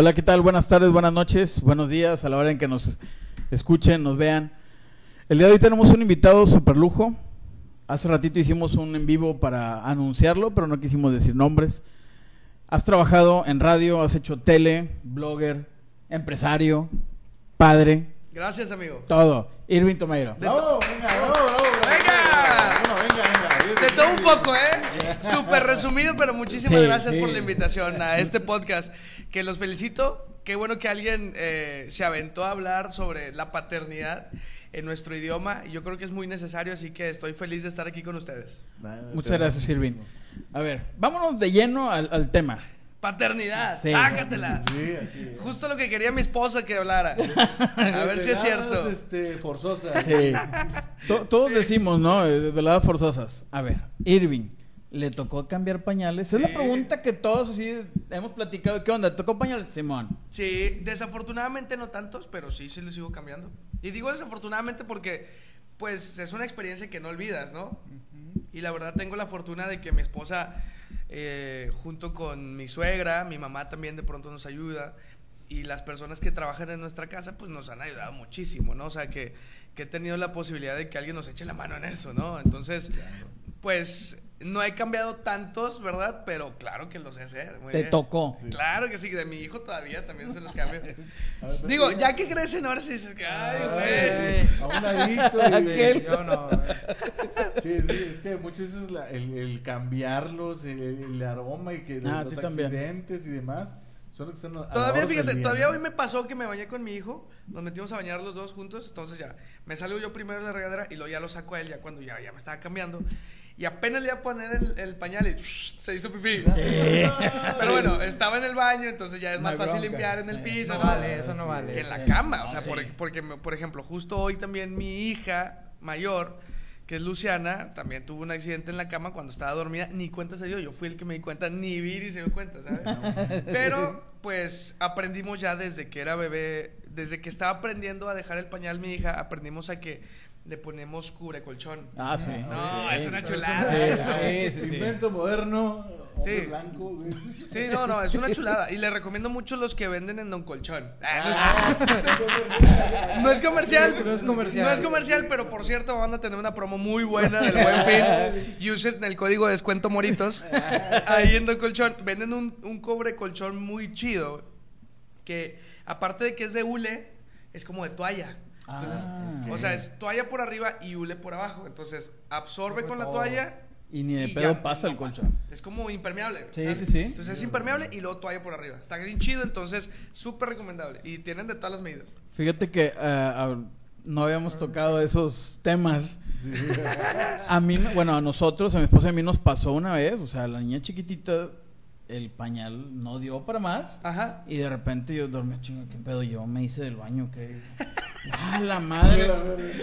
Hola, ¿qué tal? Buenas tardes, buenas noches, buenos días a la hora en que nos escuchen, nos vean. El día de hoy tenemos un invitado super lujo. Hace ratito hicimos un en vivo para anunciarlo, pero no quisimos decir nombres. Has trabajado en radio, has hecho tele, blogger, empresario, padre, Gracias, amigo. todo. Irving Tomeiro. De Bravo, venga, bravo, bravo, bravo. Todo un poco, ¿eh? Súper resumido, pero muchísimas Sí, gracias sí. por la invitación a este podcast. Que los felicito. Qué bueno que alguien eh, se aventó a hablar sobre la paternidad en nuestro idioma. Yo creo que es muy necesario, así que estoy feliz de estar aquí con ustedes. Muchas gracias, Irving. A ver, vámonos de lleno al, al tema. Paternidad, Sí. sácatela. Sí, así es. Justo lo que quería mi esposa que hablara. A ver si es cierto. Este, forzosa. Sí. To- todos decimos, ¿no? Eh, Veladas forzosas. A ver, Irving, ¿le tocó cambiar pañales? Es la pregunta que todos así hemos platicado. ¿Qué onda? ¿Tocó pañales? Simón. Sí, desafortunadamente no tantos, pero sí, sí les sigo cambiando. Y digo desafortunadamente porque, pues, es una experiencia que no olvidas, ¿no? Y la verdad tengo la fortuna de que mi esposa, eh, junto con mi suegra, mi mamá también de pronto nos ayuda. Y las personas que trabajan en nuestra casa, pues nos han ayudado muchísimo, ¿no? O sea, que, que he tenido la posibilidad de que alguien nos eche la mano en eso, ¿no? Entonces, pues, no he cambiado tantos, ¿verdad? Pero claro que lo sé hacer. muy Te bien. tocó. Claro que sí, de mi hijo todavía también se los cambio. Ver, Digo, ya que crecen ahora sí dices que, ay, güey. Ay, A un ladito. y- Aquel. Yo no. Sí, sí, es que muchas veces la- el, el cambiarlos, el, el aroma y que Ah, los ti también. accidentes y demás son los que están Todavía, fíjate, día, todavía ¿no? hoy me pasó que me bañé con mi hijo, nos metimos a bañar los dos juntos, entonces ya, me salgo yo primero de la regadera y luego ya lo saco a él, ya cuando ya, ya me estaba cambiando. Y apenas le iba a poner el, el pañal y se hizo pipí. Pero bueno, estaba en el baño, entonces ya es más hay fácil bronca. limpiar en el piso. No ¿no? vale, eso no vale. que en la cama, o sea, Sí. por- porque, me- por ejemplo, justo hoy también mi hija mayor, que es Luciana, también tuvo un accidente en la cama cuando estaba dormida, ni cuenta se dio, yo fui el que me di cuenta, ni Viri se dio cuenta, ¿sabes? Pero, pues, aprendimos ya desde que era bebé, desde que estaba aprendiendo a dejar el pañal mi hija, aprendimos a que le ponemos cubre colchón. Ah, sí. No, es una chulada es eso. Sí, sí, sí. Invento moderno, Sí. blanco, güey. Sí, no, no, es una chulada. Y le recomiendo mucho los que venden en Don Colchón. Ah, no, es, no es comercial. No es comercial. No es comercial, pero por cierto, van a tener una promo muy buena del buen fin. Y usen el código de descuento Moritos. Ahí en Don Colchón. Venden un, un cobre colchón muy chido. Que aparte de que es de hule, es como de toalla. Entonces, Ah. o sea, es toalla por arriba y hule por abajo. Entonces, absorbe con la todo. toalla. Y ni de y pedo ya, pasa no el colchón. Es como impermeable. Sí, ¿sabes? sí, sí. Entonces es impermeable y luego toalla por arriba. Está bien chido, entonces súper recomendable. Y tienen de todas las medidas. Fíjate que ah, no habíamos tocado esos temas. A mí, me- bueno, a nosotros, a mi esposa y a mí nos pasó una vez, o sea, la niña chiquitita, el pañal no dio para más. Ajá. Y de repente yo dormí, chingo, ¿qué pedo? Yo me hice del baño, ¿qué? ¡Ah, la madre!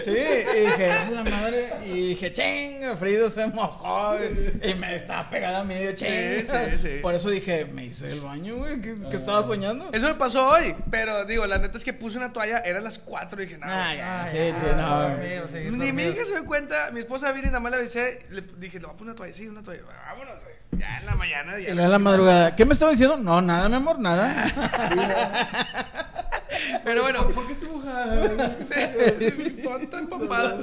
Sí, y dije, ¡ah, la madre! Y dije, chinga, Frida se mojó. Y me estaba pegada a mí, chinga. sí, sí. Por eso dije, me hice del baño, güey, ¿qué, qué estaba soñando? Eso me pasó hoy, pero digo, la neta es que puse una toalla, eran las 4 y dije, no. Ah, ya, Ah, sí, ya, sí, no. Ni mi hija se dio cuenta, mi esposa vino y nada más le avisé, le dije, le voy a poner una toalla, sí, una toalla, vámonos, güey. Ya en la mañana, ya. En la madrugada, ¿qué me estaba diciendo? No, nada, mi amor, nada. Pero bueno, ¿Por qué estoy mojada? sí, tonto empapado.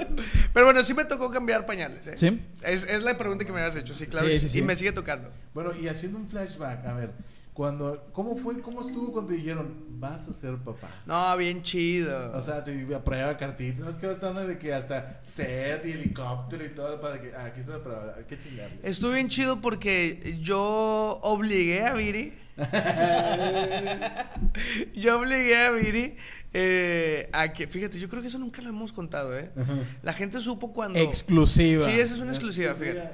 Pero bueno, sí me tocó cambiar pañales, ¿eh? ¿Sí? Es, es la pregunta que me habías hecho, sí, claro. Sí, sí, sí. Y me sigue tocando. Bueno, y haciendo un flashback, a ver, cuando, ¿cómo fue, cómo estuvo cuando te dijeron, vas a ser papá? No, bien chido. O sea, te iba a prueba cartita, no es que ahorita de que hasta set y helicóptero y todo para que, ah, aquí está la prueba, hay que chingarle. Estuvo bien chido porque yo obligué a Viri. yo obligué a Viri eh, a que, fíjate, yo creo que eso nunca lo hemos contado, ¿eh? La gente supo cuando... Exclusiva. Sí, esa es una exclusiva, fíjate.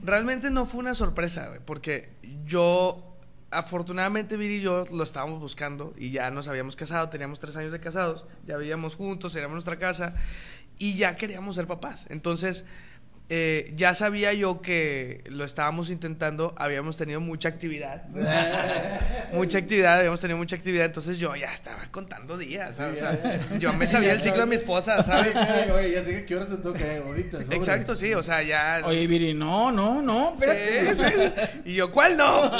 Realmente no fue una sorpresa, güey, porque yo, afortunadamente Viri y yo lo estábamos buscando y ya nos habíamos casado, teníamos tres años de casados, ya vivíamos juntos, teníamos nuestra casa y ya queríamos ser papás. Entonces, eh, ya sabía yo que lo estábamos intentando, habíamos tenido mucha actividad. mucha actividad, habíamos tenido mucha actividad, entonces yo ya estaba contando días. ¿sabes? O sea, yo me sabía el ciclo de mi esposa, ¿sabes? Oye, oye, ya sé que qué hora te toca eh, ahorita. sobres. Exacto, sí, o sea, ya... Oye, Viri, no, no, no, espérate. Sí, sí. Y yo, ¿cuál no?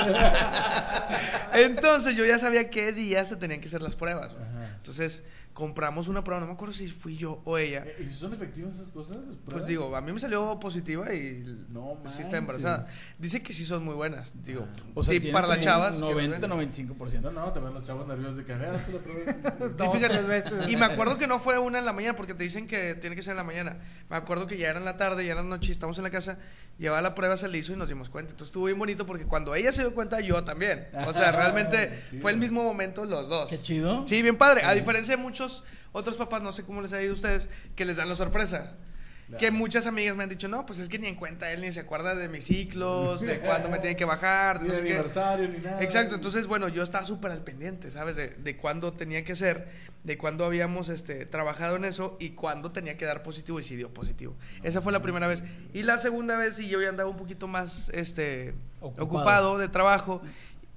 Entonces yo ya sabía qué días se tenían que hacer las pruebas. Ajá. Entonces compramos una prueba, no me acuerdo si fui yo o ella. Eh, ¿Y son efectivas esas cosas? ¿Las Pues digo, a mí me salió positiva y No sí está embarazada. Dice que sí son muy buenas, digo. O sea, para las chavas. un que 90, nos ven. 95%. No, no, también los chavos nerviosos de sí, sí. Y me acuerdo que no fue una en la mañana porque te dicen que tiene que ser en la mañana. Me acuerdo que ya era en la tarde, ya era la noche, estamos en la casa, llevaba la prueba, se le hizo y nos dimos cuenta. Entonces estuvo bien bonito porque cuando ella se dio cuenta, yo también. O sea, realmente fue el mismo momento los dos. Qué chido. Sí, bien padre. A diferencia de muchos otros papás, no sé cómo les ha ido a ustedes, que les dan la sorpresa. Claro. Que muchas amigas me han dicho, no, pues es que ni en cuenta él ni se acuerda de mis ciclos, de cuándo me tiene que bajar, de Ni no de sé qué. aniversario, ni nada. Exacto, entonces, bueno, yo estaba súper al pendiente, ¿sabes? De, de cuándo tenía que ser, de cuándo habíamos este, trabajado en eso y cuándo tenía que dar positivo y si dio positivo. Esa fue la primera vez. Y la segunda vez, sí, yo ya andaba un poquito más este, Ocupado. ocupado. de trabajo.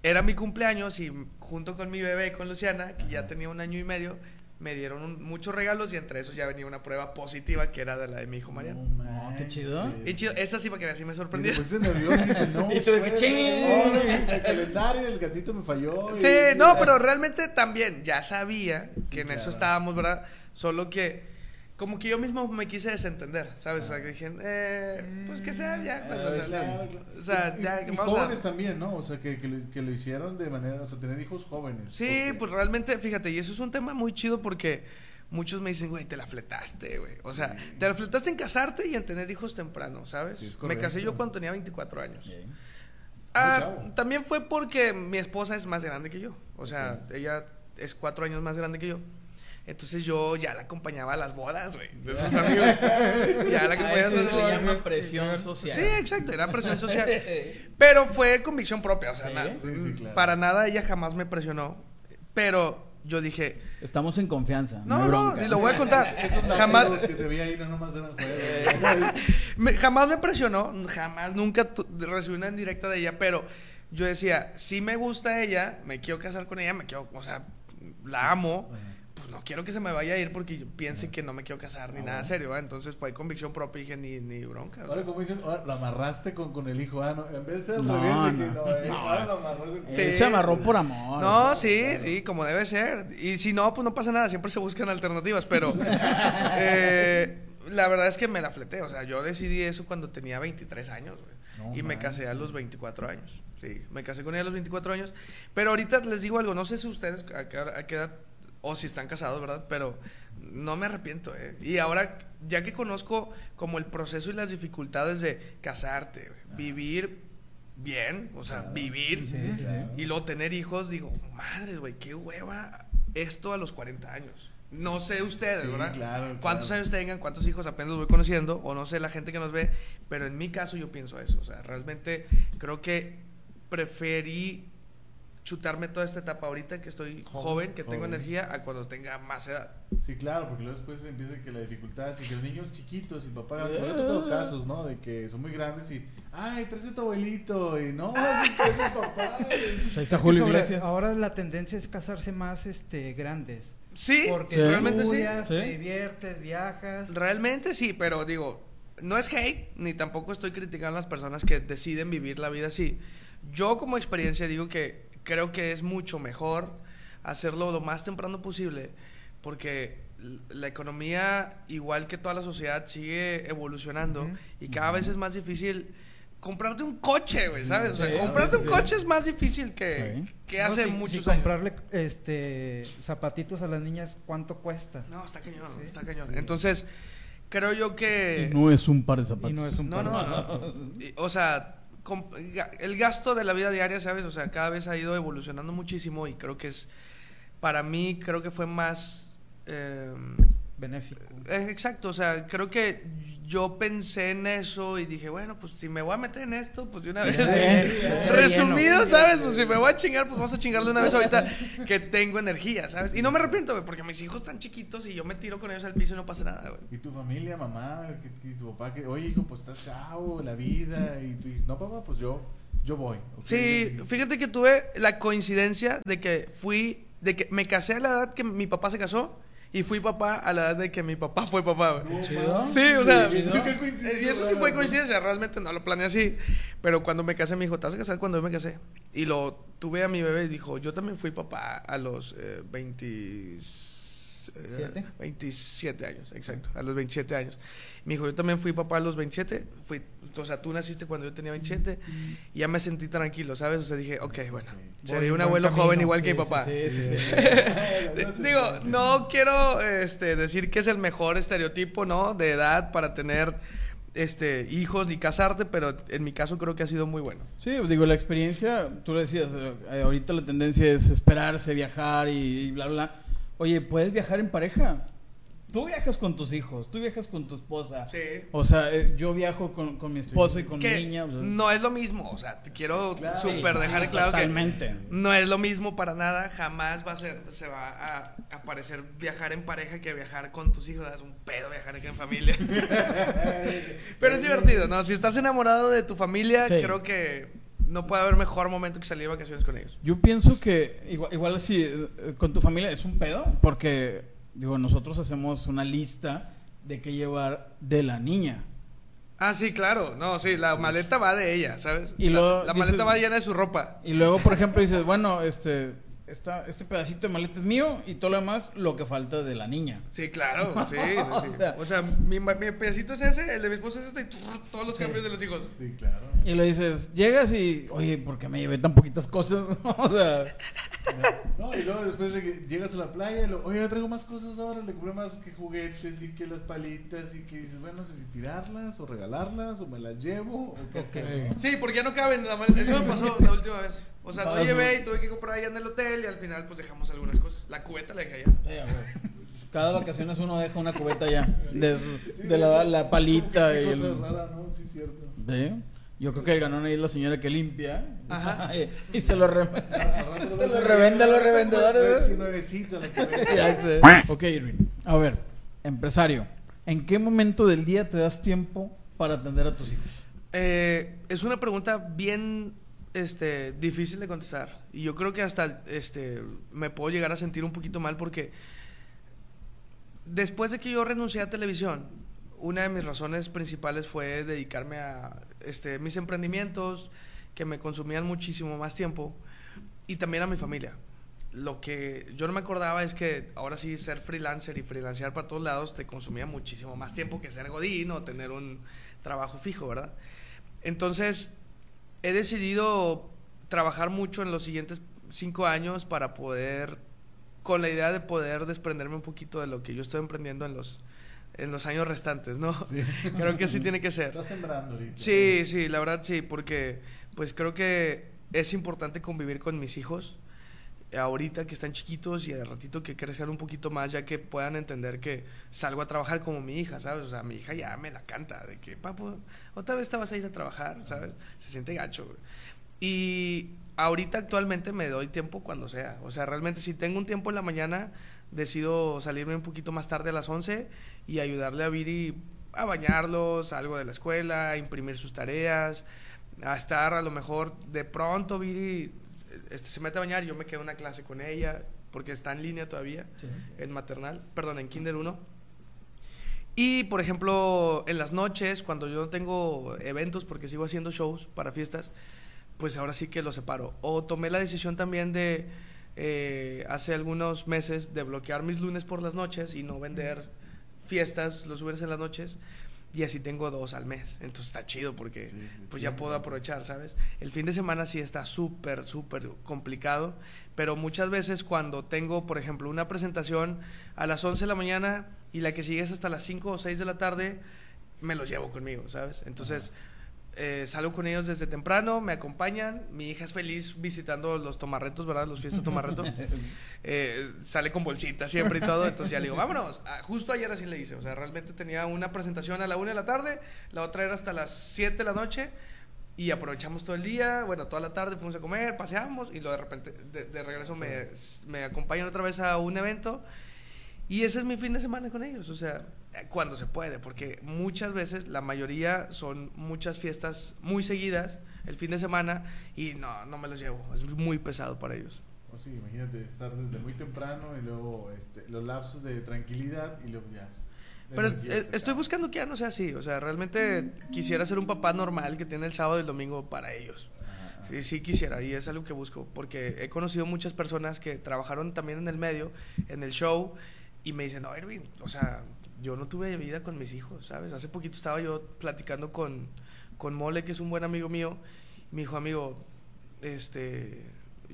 Era mi cumpleaños y junto con mi bebé, con Luciana, que ya tenía un año y medio, me dieron un- muchos regalos y entre esos ya venía una prueba positiva que era de la de mi hijo Mariano. No, qué chido. Y chido, esa sí, porque así me Y sorprendió. pusiste nervioso no. Y tú de que, ser. el calendario, el gatito me falló. y- Sí, no, pero realmente también ya sabía Sí, que en eso estábamos, ¿verdad? Solo que como que yo mismo me quise desentender, ¿sabes? O sea, que dije, eh, pues que sea ya, pues, Ah, o sea, claro. o sea, ya, y, y vamos a- jóvenes también, ¿no? O sea, que, que, lo, que lo hicieron de manera, o sea, tener hijos jóvenes. Sí, porque- pues realmente, fíjate, y eso es un tema muy chido porque muchos me dicen, güey, te la fletaste, güey. O sea, te la fletaste en casarte y en tener hijos temprano, ¿sabes? Sí, es me casé yo cuando tenía 24 años. Sí. Ah, también fue porque mi esposa es más grande que yo. O sea, ella es cuatro años más grande que yo. Entonces yo ya la acompañaba a las bodas, güey. De sus amigos. ya la A acompañaba a eso sus se llama presión social. Sí, exacto, era presión social. Pero fue convicción propia, o sea, Sí, na- sí, sí, claro. para nada ella jamás me presionó. Pero yo dije, Estamos en confianza. no, no, bronca. y lo voy a contar. Jamás, los que te vi ahí no nomás eran juegos. me, jamás me presionó, jamás, nunca recibí una indirecta de ella, pero yo decía, si me gusta ella, me quiero casar con ella, me quiero, o sea, la amo, pues no quiero que se me vaya a ir porque yo piense que no me quiero casar ni Ah, nada bueno. serio, ¿va? entonces fue convicción propia y dije, ni, ni bronca. Ahora, como dicen, ahora lo amarraste con, con el hijo. Ah, no, en vez de ser No, revés, de que no. no, eh, ahora lo amarró con Sí. Él se amarró por amor. No, sí, sí, como debe ser. Y si no, pues no pasa nada, siempre se buscan alternativas, pero eh, la verdad es que me la fleté, o sea, yo decidí eso cuando tenía 23 años, güey. Y me casé a los 24 años. Sí, me casé con ella a los 24 años. Pero ahorita les digo algo, no sé si ustedes a qué, a qué edad, o si están casados, ¿verdad? Pero no me arrepiento, ¿eh? Y ahora, ya que conozco como el proceso y las dificultades de casarte, güey, vivir bien, o sea, Claro. vivir, Sí, sí. y luego tener hijos, digo, madre, güey, qué hueva esto a los 40 años. No sé ustedes, Sí, ¿verdad? claro, Cuántos años tengan, cuántos hijos apenas los voy conociendo, o no sé la gente que nos ve, pero en mi caso yo pienso eso. O sea, realmente creo que preferí chutarme toda esta etapa ahorita que estoy joven, Joven, que tengo joven. energía, a cuando tenga más edad. Sí, claro, porque luego después empieza que la dificultad, y que los niños chiquitos y papá yo he tocado casos, ¿no? De que son muy grandes y, ay, traes a tu abuelito, y no, es es tu papá. Pues ahí está Es Julio Iglesias. Ahora la tendencia es casarse más este grandes. Sí, Porque Sí. realmente sí. estudias, Sí. te diviertes, viajas. Realmente sí, pero digo, no es hate, ni tampoco estoy criticando a las personas que deciden vivir la vida así. Yo como experiencia digo que creo que es mucho mejor hacerlo lo más temprano posible, porque la economía, igual que toda la sociedad, sigue evolucionando y cada vez es más difícil comprarte un coche, güey, ¿sabes? O sea, Sí, comprarte sí, un sí. coche es más difícil que, Sí. que No, hace si- muchos si años. comprarle este zapatitos a las niñas, ¿cuánto cuesta? No, está cañón, Sí. está cañón. Entonces, creo yo que... Y no es un par de zapatos. Y no es un No, par. no, no. Y, O sea, el gasto de la vida diaria, ¿sabes? O sea, cada vez ha ido evolucionando muchísimo y creo que es, para mí, creo que fue más... eh, Benéfico. eh, exacto, o sea, creo que yo pensé en eso y dije, bueno, pues si me voy a meter en esto, pues de una vez. Resumido, ¿sabes? Pues si me voy a chingar, pues vamos a chingarle una vez ahorita que tengo energía, ¿sabes? Y no me arrepiento, güey, porque mis hijos están chiquitos y yo me tiro con ellos al piso y no pasa nada, güey. Y tu familia, mamá, que tu papá, que, oye, hijo, pues estás chao, la vida, y tú dices, no, papá, pues yo, yo voy. ¿ok? Sí, fíjate que tuve la coincidencia de que fui, de que me casé a la edad que mi papá se casó Y fui papá a la edad de que mi papá fue papá, güey. chido. Sí, o sea, qué coincidencia y eso sí fue coincidencia, realmente no lo planeé así. Pero cuando me casé me dijo, ¿te vas a casar cuando yo me casé? Y lo tuve a mi bebé y dijo, yo también fui papá a los eh, 20 eh, ¿Siete? 27 años, exacto, a los 27 años. Me dijo, yo también fui papá a los 27, fui, o sea, tú naciste cuando yo tenía 27 y ya me sentí tranquilo, ¿sabes? O sea, dije, ok, bueno, seré un abuelo camino. joven igual que mi papá. Sí, sí, sí. Digo, no quiero este, decir que es el mejor estereotipo, ¿no? De edad para tener este, hijos ni casarte, pero en mi caso creo que ha sido muy bueno. Sí, digo, la experiencia, tú decías, eh, ahorita la tendencia es esperarse, viajar y, y bla, bla. Oye, ¿puedes viajar en pareja? Tú viajas con tus hijos, tú viajas con tu esposa. Sí. O sea, eh, yo viajo con, con mi esposa y con mi niña. o sea, no es lo mismo, o sea, te quiero Claro. súper sí, dejar claro totalmente. que no es lo mismo para nada, jamás va a ser, se va a, a parecer viajar en pareja que viajar con tus hijos, es un pedo viajar aquí en familia. Pero es divertido, ¿no? Si estás enamorado de tu familia, Sí. creo que no puede haber mejor momento que salir de vacaciones con ellos. Yo pienso que igual, igual así, eh, con tu familia es un pedo, porque, digo, nosotros hacemos una lista de qué llevar de la niña. Ah, sí, claro. No, sí, la maleta va de ella, ¿sabes? Y la, luego la dices- maleta va llena de su ropa. Y luego, por ejemplo, dices, bueno, este, esta, este pedacito de maleta es mío y todo lo demás lo que falta de la niña. Sí, claro, sí. sí. O sea- o sea, mi, ma- mi pedacito es ese, el de mi esposa es este y todos los cambios de los hijos. Sí, claro. Y le dices, llegas y, oye, ¿por qué me llevé tan poquitas cosas? o sea, No, y luego después de que llegas a la playa, y lo, oye, traigo más cosas ahora, le compré más que juguetes y que las palitas y que dices, bueno, no sé si tirarlas o regalarlas o me las llevo o qué hacer. Sí, porque ya no caben en la maleta. Eso me pasó la última vez. O sea, no llevé y tuve que comprar allá en el hotel y al final pues dejamos algunas cosas. La cubeta la dejé allá. cada vacaciones uno deja una cubeta ya de, Sí, de la, la palita y el... rara, ¿no? Sí, cierto. Yo creo que el ganón ahí es la señora que limpia Ajá. y se lo, re- se lo revende a los Es revendedores. sé. Ok, Irving. A ver, empresario, ¿en qué momento del día te das tiempo para atender a tus hijos? Eh, es una pregunta bien este, difícil de contestar. Y yo creo que hasta este, me puedo llegar a sentir un poquito mal porque después de que yo renuncié a televisión, una de mis razones principales fue dedicarme a este, mis emprendimientos que me consumían muchísimo más tiempo y también a mi familia. Lo que yo no me acordaba es que ahora sí ser freelancer y freelancear para todos lados te consumía muchísimo más tiempo que ser godín o tener un trabajo fijo, ¿verdad? Entonces, he decidido trabajar mucho en los siguientes cinco años para poder, con la idea de poder desprenderme un poquito de lo que yo estoy emprendiendo en los, en los años restantes, ¿no? Creo que así tiene que ser. Estás sembrando ahorita. Sí, sí, la verdad sí, porque pues creo que es importante convivir con mis hijos ahorita que están chiquitos y al ratito que crezcan un poquito más ya que puedan entender que salgo a trabajar como mi hija, ¿sabes? O sea, mi hija ya me la canta de que, papu, otra vez te vas a ir a trabajar, ¿sabes? Se siente gacho. Y ahorita actualmente me doy tiempo cuando sea. O sea, realmente si tengo un tiempo en la mañana, decido salirme un poquito más tarde a las 11 y ayudarle a Viri a bañarlos, algo de la escuela, a imprimir sus tareas, a estar a lo mejor de pronto Viri este, se mete a bañar yo me quedo en una clase con ella porque está en línea todavía en maternal, perdón, en kinder 1. Y por ejemplo, en las noches, cuando yo no tengo eventos porque sigo haciendo shows para fiestas, pues ahora sí que lo separo. O tomé la decisión también de, eh, hace algunos meses, de bloquear mis lunes por las noches y no vender fiestas los lunes en las noches. Y así tengo dos al mes. Entonces está chido porque Sí, pues ya puedo aprovechar, ¿sabes? El fin de semana sí está súper, súper complicado. Pero muchas veces cuando tengo, por ejemplo, una presentación a las 11 de la mañana y la que sigue es hasta las 5 o 6 de la tarde, me los llevo conmigo, ¿sabes? Entonces eh, salgo con ellos desde temprano, me acompañan, mi hija es feliz visitando los tomarretos, ¿verdad? Los fiestas tomarreto. Eh, sale con bolsita siempre y todo, entonces ya le digo, vámonos. Ah, justo ayer así le hice, o sea, realmente tenía una presentación a la una de la tarde, la otra era hasta las 7 de la noche y aprovechamos todo el día, bueno, toda la tarde fuimos a comer, paseamos y luego de repente de, de regreso me, me acompañan otra vez a un evento y ese es mi fin de semana con ellos, o sea, eh, cuando se puede, porque muchas veces, la mayoría son muchas fiestas muy seguidas el fin de semana y no, no me los llevo, es muy pesado para ellos. O sí, imagínate estar desde muy temprano y luego este, los lapsos de tranquilidad y luego ya. Pero energía eh, estoy buscando que ya no sea así. O sea, realmente quisiera ser un papá normal que tiene el sábado y el domingo para ellos. Ajá. Sí, sí quisiera y es algo que busco porque he conocido muchas personas que trabajaron también en el medio, en el show y me dicen, no, Irving, o sea, yo no tuve vida con mis hijos, ¿sabes? Hace poquito estaba yo platicando con, con Mole, que es un buen amigo mío, y me dijo, amigo, este,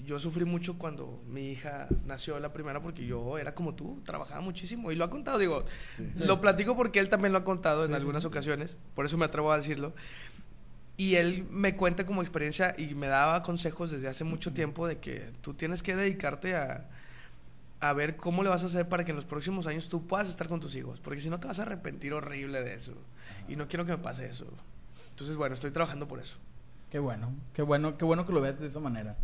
yo sufrí mucho cuando mi hija nació la primera porque yo era como tú, trabajaba muchísimo y lo ha contado, digo, Sí. lo platico porque él también lo ha contado en Sí, sí, algunas sí. ocasiones, por eso me atrevo a decirlo. Y él me cuenta como experiencia y me daba consejos desde hace mucho tiempo de que tú tienes que dedicarte a, a ver cómo le vas a hacer para que en los próximos años tú puedas estar con tus hijos, porque si no te vas a arrepentir horrible de eso. Y no quiero que me pase eso. Entonces, bueno, estoy trabajando por eso. Qué bueno, qué bueno, qué bueno que lo veas de esa manera.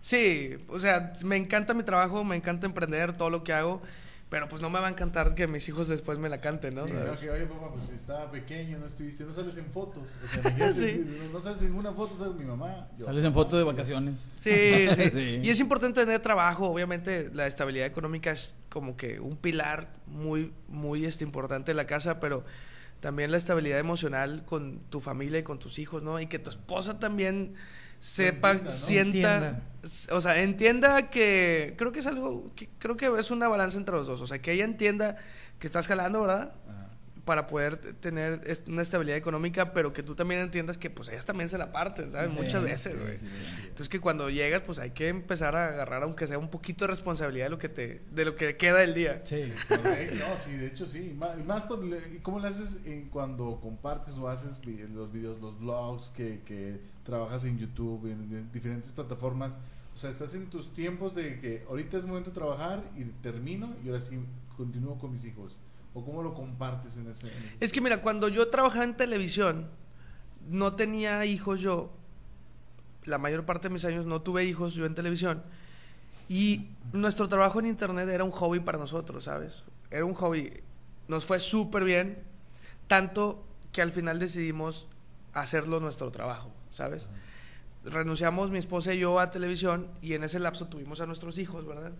Sí, o sea, me encanta mi trabajo, me encanta emprender todo lo que hago, pero pues no me va a encantar que mis hijos después me la canten, ¿no? Sí, ¿Sabes? no, que, oye, papá, pues estaba pequeño, no estuviste, no sales en fotos. O sea, Sí. no, no sales en ninguna foto, sale mi mamá. yo. Sales en foto de vacaciones. Sí, sí, Sí. Y es importante tener trabajo. Obviamente, la estabilidad económica es como que un pilar muy, muy este, importante de la casa, pero también la estabilidad emocional con tu familia y con tus hijos, ¿no? Y que tu esposa también sepa, entienda, ¿no? sienta, Entienda. o sea, entienda que creo que es algo, que creo que es una balanza entre los dos, o sea, que ella entienda que estás jalando, ¿verdad? Para poder tener una estabilidad económica, pero que tú también entiendas que pues ellas también se la parten, ¿sabes? Sí, Muchas veces, güey. sí, sí. Entonces que cuando llegas, pues hay que empezar a agarrar, aunque sea un poquito de responsabilidad de lo que te, de lo que queda del día. Sí. No, sí, de hecho sí. Más le- ¿y ¿cómo lo haces en cuando compartes o haces los videos, los blogs, que, que trabajas en YouTube, en, en diferentes plataformas? O sea, estás en tus tiempos de que ahorita es momento de trabajar y termino y ahora sí continúo con mis hijos. ¿O cómo lo compartes en ese? en ese- Es que mira, cuando yo trabajaba en televisión, no tenía hijos yo. La mayor parte de mis años no tuve hijos yo en televisión. Y nuestro trabajo en internet era un hobby para nosotros, ¿sabes? Era un hobby. Nos fue súper bien, tanto que al final decidimos hacerlo nuestro trabajo, ¿sabes? Renunciamos mi esposa y yo a televisión y en ese lapso tuvimos a nuestros hijos, ¿verdad?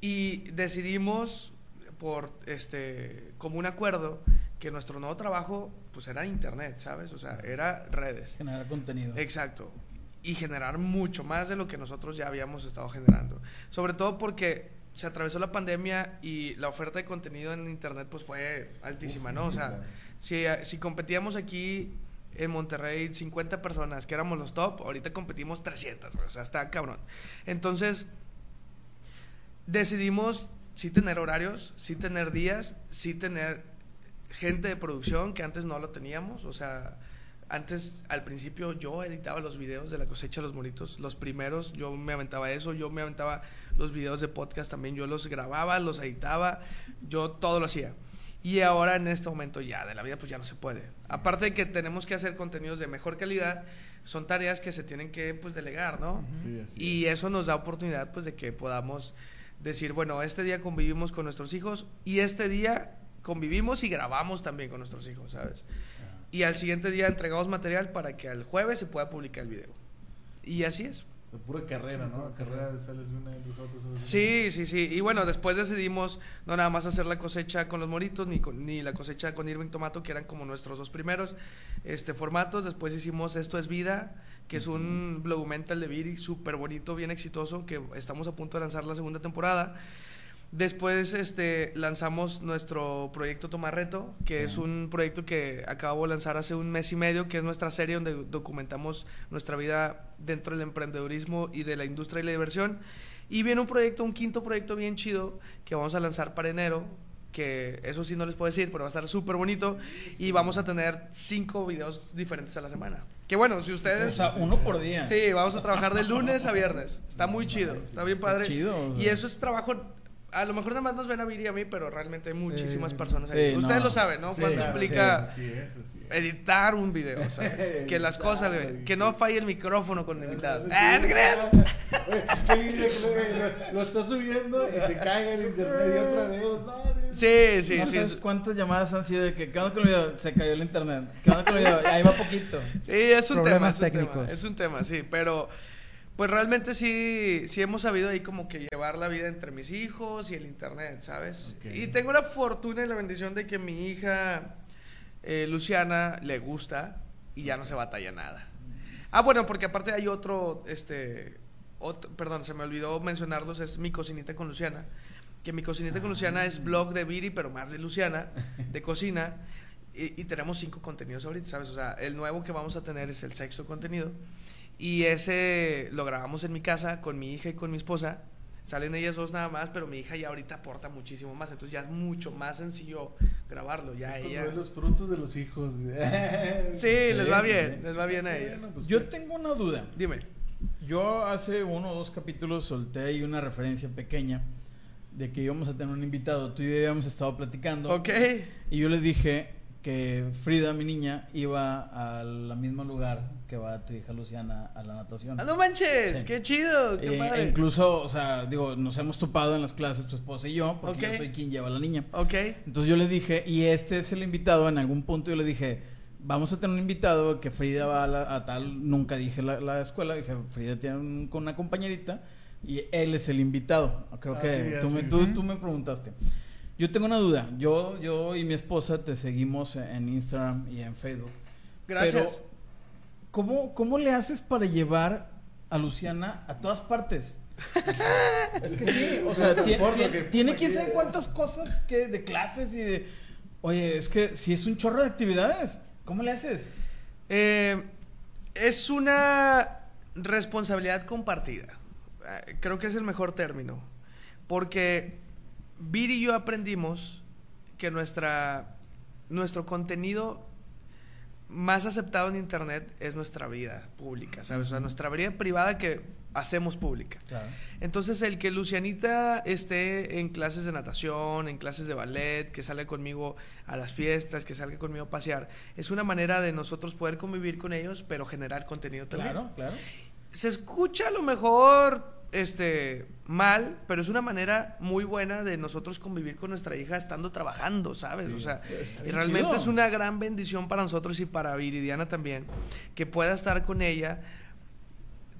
Y decidimos por este como un acuerdo que nuestro nuevo trabajo pues era internet, ¿sabes? O sea, era redes. Generar contenido. Exacto. Y generar mucho más de lo que nosotros ya habíamos estado generando. Sobre todo porque se atravesó la pandemia y la oferta de contenido en internet pues fue altísima, ¿no? O sea, si, si competíamos aquí en Monterrey 50 personas que éramos los top, ahorita competimos 300, güey, o sea, está cabrón. Entonces, decidimos sí tener horarios, sí tener días, sí tener gente de producción que antes no lo teníamos, o sea, antes al principio yo editaba los videos de la cosecha de los monitos, los primeros, yo me aventaba eso, yo me aventaba los videos de podcast también, yo los grababa, los editaba, yo todo lo hacía. Y ahora en este momento ya de la vida pues ya no se puede. Aparte de que tenemos que hacer contenidos de mejor calidad, son tareas que se tienen que pues delegar, ¿no? Sí, Y eso nos da oportunidad pues de que podamos decir, bueno, este día convivimos con nuestros hijos y este día convivimos y grabamos también con nuestros hijos, ¿sabes? Y al siguiente día entregamos material para que al jueves se pueda publicar el video. Y así es. La pura carrera, ¿no? La carrera de sales de una y dos otras. de Sí, sí, sí. Y bueno, después decidimos no nada más hacer la cosecha con los moritos, ni, con- ni la cosecha con Irving Tomato, que eran como nuestros dos primeros este, formatos. Después hicimos Esto es Vida, que es un blogumental de Viri súper bonito, bien exitoso, que estamos a punto de lanzar la segunda temporada. Después este, lanzamos nuestro proyecto Tomarreto, que es un proyecto que acabo de lanzar hace un mes y medio, que es nuestra serie donde documentamos nuestra vida dentro del emprendedurismo y de la industria y la diversión. Y viene un proyecto, un quinto proyecto bien chido, que vamos a lanzar para enero, que eso sí no les puedo decir, pero va a estar súper bonito. Y vamos a tener cinco videos diferentes a la semana. Que bueno, si O ustedes... sea, uno por día. Sí, vamos a trabajar de lunes a viernes. Está muy chido, está bien padre. chido, o sea. Y eso es trabajo. A lo mejor nada más nos ven a Viri y a mí, pero realmente hay muchísimas Sí. personas ahí. Sí, Ustedes no. lo saben, ¿no? Sí, Cuánto claro, implica es, es. editar un video, ¿sabes? que las cosas, Editar, que no falle el micrófono con el invitado. Sí, ¡Ah, que lo, está subiendo y se cae el internet y otra vez. No. Sí, sí, no sí. sabes cuántas llamadas han sido de que, ¿qué onda con el video? Se cayó el internet. ¿Qué onda con el video? Ahí va poquito. Sí, es un tema, Problemas es un tema, técnicos. es un tema, sí, pero Pues realmente sí, sí hemos sabido ahí como que llevar la vida entre mis hijos y el internet, ¿sabes? Y tengo la fortuna y la bendición de que mi hija eh, Luciana le gusta y ya no se batalla nada. Ah, bueno, porque aparte hay otro, este, otro- perdón, se me olvidó mencionarlos, es Mi Cocinita con Luciana. Que Mi Cocinita con Luciana es blog de Viri, pero más de Luciana, de cocina. Y, y tenemos cinco contenidos ahorita, ¿sabes? O sea, el nuevo que vamos a tener es el sexto contenido. Y ese lo grabamos en mi casa con mi hija y con mi esposa. Salen ellas dos nada más, pero mi hija ya ahorita aporta muchísimo más. Entonces ya es mucho más sencillo grabarlo. Ya Es ella... los frutos de los hijos. Sí, les va bien, les va bien a ella. Bueno, pues, Yo ¿qué? tengo una duda. Dime. Yo hace uno o dos capítulos solté ahí una referencia pequeña de que íbamos a tener un invitado. Tú y yo habíamos estado platicando. Ok. Y yo les dije que Frida, mi niña, iba al mismo lugar que va tu hija Luciana a la natación. Ah, no manches, Sí. qué chido, qué Eh, padre. incluso, o sea, digo, nos hemos topado en las clases, tu esposa y yo, porque Ok. yo soy quien lleva a la niña. Ok. Entonces yo le dije, y este es el invitado, en algún punto yo le dije, vamos a tener un invitado que Frida va a, la- a tal, nunca dije la, la escuela, dije, Frida tiene un- con una compañerita y él es el invitado. Creo Ah, que sí, tú, me, tú, tú me preguntaste. Yo tengo una duda, yo, yo y mi esposa te seguimos en Instagram y en Facebook. Gracias. Pero, ¿cómo, ¿cómo le haces para llevar a Luciana a todas partes? es que sí, o sea, tie- Transporte, tie- que- tiene quién que- sabe cuántas cosas que de clases y de... Oye, es que si es un chorro de actividades, ¿cómo le haces? Eh, es una responsabilidad compartida. Eh, Creo que es el mejor término. Porque Viri y yo aprendimos que nuestra, nuestro contenido más aceptado en Internet es nuestra vida pública, ¿sabes? O sea, nuestra vida privada que hacemos pública. Claro. Entonces, el que Lucianita esté en clases de natación, en clases de ballet, que salga conmigo a las fiestas, que salga conmigo a pasear, es una manera de nosotros poder convivir con ellos, pero generar contenido también. Claro, claro. Se escucha a lo mejor este mal, pero es una manera muy buena de nosotros convivir con nuestra hija estando trabajando, ¿sabes? Sí, o sea, sí, y realmente chido. es una gran bendición para nosotros y para Viridiana también, que pueda estar con ella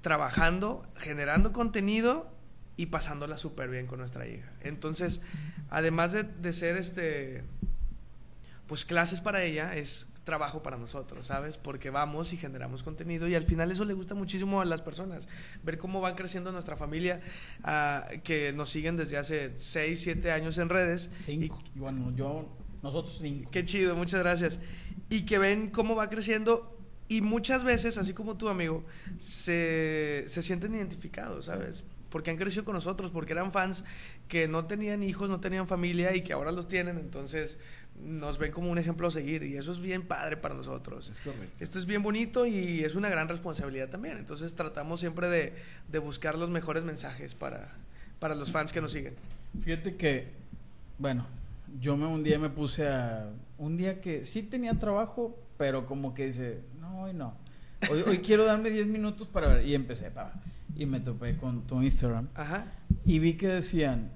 trabajando, generando contenido y pasándola súper bien con nuestra hija. Entonces, además de, de ser este, pues clases para ella, es trabajo para nosotros, ¿sabes? Porque vamos y generamos contenido y al final eso le gusta muchísimo a las personas, ver cómo va creciendo nuestra familia, ah, que nos siguen desde hace 6, 7 años en redes. Cinco. Y, bueno, yo, nosotros cinco. Qué chido, muchas gracias. Y que ven cómo va creciendo y muchas veces, así como tú, amigo, se, se sienten identificados, ¿sabes? Porque han crecido con nosotros, porque eran fans que no tenían hijos, no tenían familia y que ahora los tienen, entonces nos ven como un ejemplo a seguir y eso es bien padre para nosotros. Es correcto. Esto es bien bonito y es una gran responsabilidad también, entonces tratamos siempre de, de buscar los mejores mensajes para, para los fans que nos siguen. Fíjate que, bueno, yo me, un día me puse a... Un día que sí tenía trabajo, pero como que dice, no, hoy no. Hoy, hoy quiero darme 10 minutos para ver. Y empecé, pa, y me topé con tu Instagram. Ajá. Y vi que decían,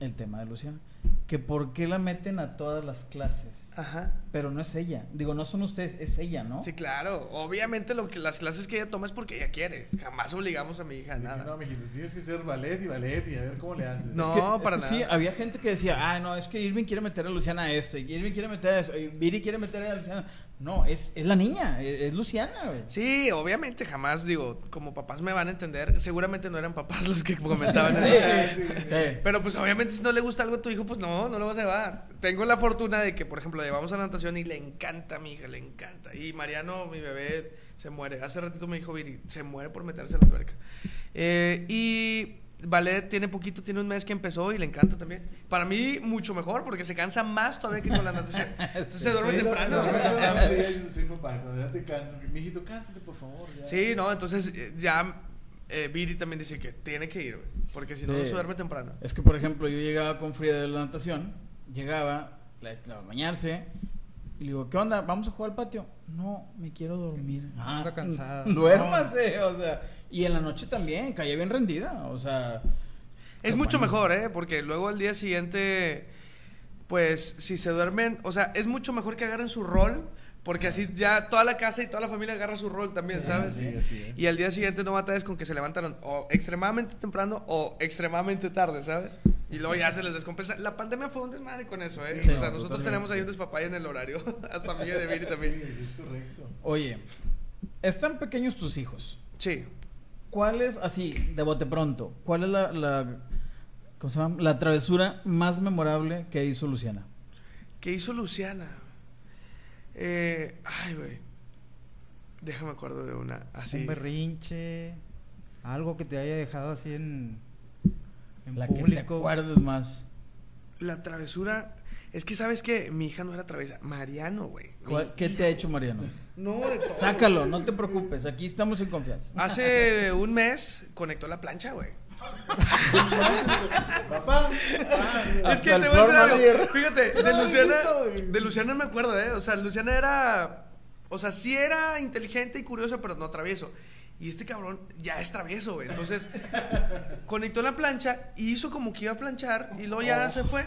el tema de Luciana, que por qué la meten a todas las clases. Ajá. Pero no es ella. Digo, no son ustedes, es ella, ¿no? Sí, claro. Obviamente lo que las clases que ella toma es porque ella quiere. Jamás obligamos a mi hija a nada. No, mijito, tienes que ser ballet y ballet y a ver cómo le haces. No, Es que- es para que Sí, nada. había gente que decía, ah, no, es que Irving quiere meter a Luciana a esto, y Irving quiere meter a eso, y Viri quiere meter a Luciana. No, es, es la niña, es, es Luciana, güey. Sí, obviamente jamás, digo, como papás me van a entender, seguramente no eran papás los que comentaban Sí, eso. sí, sí. sí. Pero pues obviamente si no le gusta algo a tu hijo, pues no, no lo vas a llevar. Tengo la fortuna de que, por ejemplo, le llevamos a la natación y le encanta a mi hija, le encanta. Y Mariano, mi bebé, se muere. Hace ratito me dijo Viri, se muere por meterse en la alberca. Eh, y ballet tiene poquito, tiene un mes que empezó y le encanta también. Para mí, mucho mejor, porque se cansa más todavía que con la natación. Entonces se duerme Sí, temprano. lo- lo- lo- lo- ya dice su hijo, "Pa, cuando ya te cansas, mijito, cánsate, por favor. ya". Sí, no, entonces eh, ya eh, Viri también dice que tiene que ir, güey, porque si no, Sí. no se duerme temprano. Es que, por ejemplo, yo llegaba con Frida de la natación, llegaba, la, la- a bañarse, y le digo, ¿qué onda? ¿Vamos a jugar al patio? No, me quiero dormir. Ah, cansada. Duérmase, o sea. Y en la noche también, caía bien rendida, o sea. Es mucho bueno. mejor, ¿eh? Porque luego al día siguiente, pues si se duermen, o sea, es mucho mejor que agarren su rol, Porque así ya toda la casa y toda la familia agarra su rol también, ¿sabes? Sí, así es. Y al día siguiente no batallas con que se levantaron o extremadamente temprano o extremadamente tarde, ¿sabes? Y luego ya se les descompensa. La pandemia fue un desmadre con eso, ¿eh? Sí, o sea, no, nosotros tenemos ahí un despapay en el horario. Hasta mí de Viri también. Sí, es correcto. Oye, están pequeños tus hijos. Sí. ¿Cuál es, así, de bote pronto, cuál es la, la, ¿cómo se llama? la travesura más memorable que hizo Luciana? ¿Qué hizo Luciana? Eh, ay, güey. Déjame acuerdo de una. Así. Un berrinche, algo que te haya dejado así en, en La que te público. acuerdes más. La travesura. Es que sabes que mi hija no era travesa. Mariano, güey. Mi ¿Cuál- ¿Qué te ha hecho Mariano? No, de todo. Sácalo, no te preocupes, aquí estamos en confianza. Hace un mes conectó la plancha, güey. Papá. Es que te voy a decir algo. Fíjate, de Luciana, de Luciana me acuerdo, ¿eh? O sea, Luciana era. O sea, sí era inteligente y curiosa, pero no travieso. Y este cabrón ya es travieso, güey. Entonces, conectó la plancha y hizo como que iba a planchar y luego ya se fue.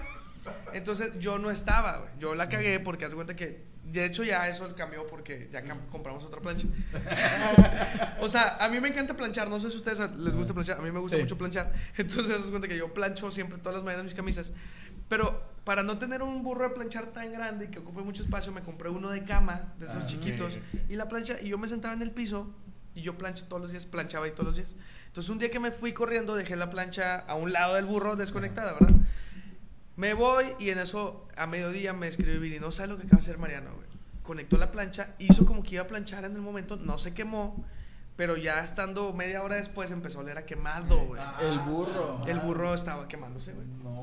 Entonces, yo no estaba, güey. Yo la cagué porque haz de cuenta que. De hecho, ya eso cambió porque ya compramos otra plancha. o sea, a mí me encanta planchar. No sé si a ustedes les gusta planchar. A mí me gusta Sí. mucho planchar. Entonces, haz de cuenta que yo plancho siempre todas las mañanas mis camisas. Pero para no tener un burro de planchar tan grande y que ocupe mucho espacio, me compré uno de cama, de esos Ah, chiquitos, y la plancha, y yo me sentaba en el piso y yo plancho todos los días, planchaba ahí todos los días. Entonces un día que me fui corriendo, dejé la plancha a un lado del burro desconectada, ¿verdad? Me voy y en eso a mediodía me escribe Viri, no sabe lo que acaba de hacer Mariano, güey. Conectó la plancha, hizo como que iba a planchar en el momento, no se quemó, pero ya estando media hora después empezó a oler a quemado, güey. El burro. El burro estaba quemándose, güey. No.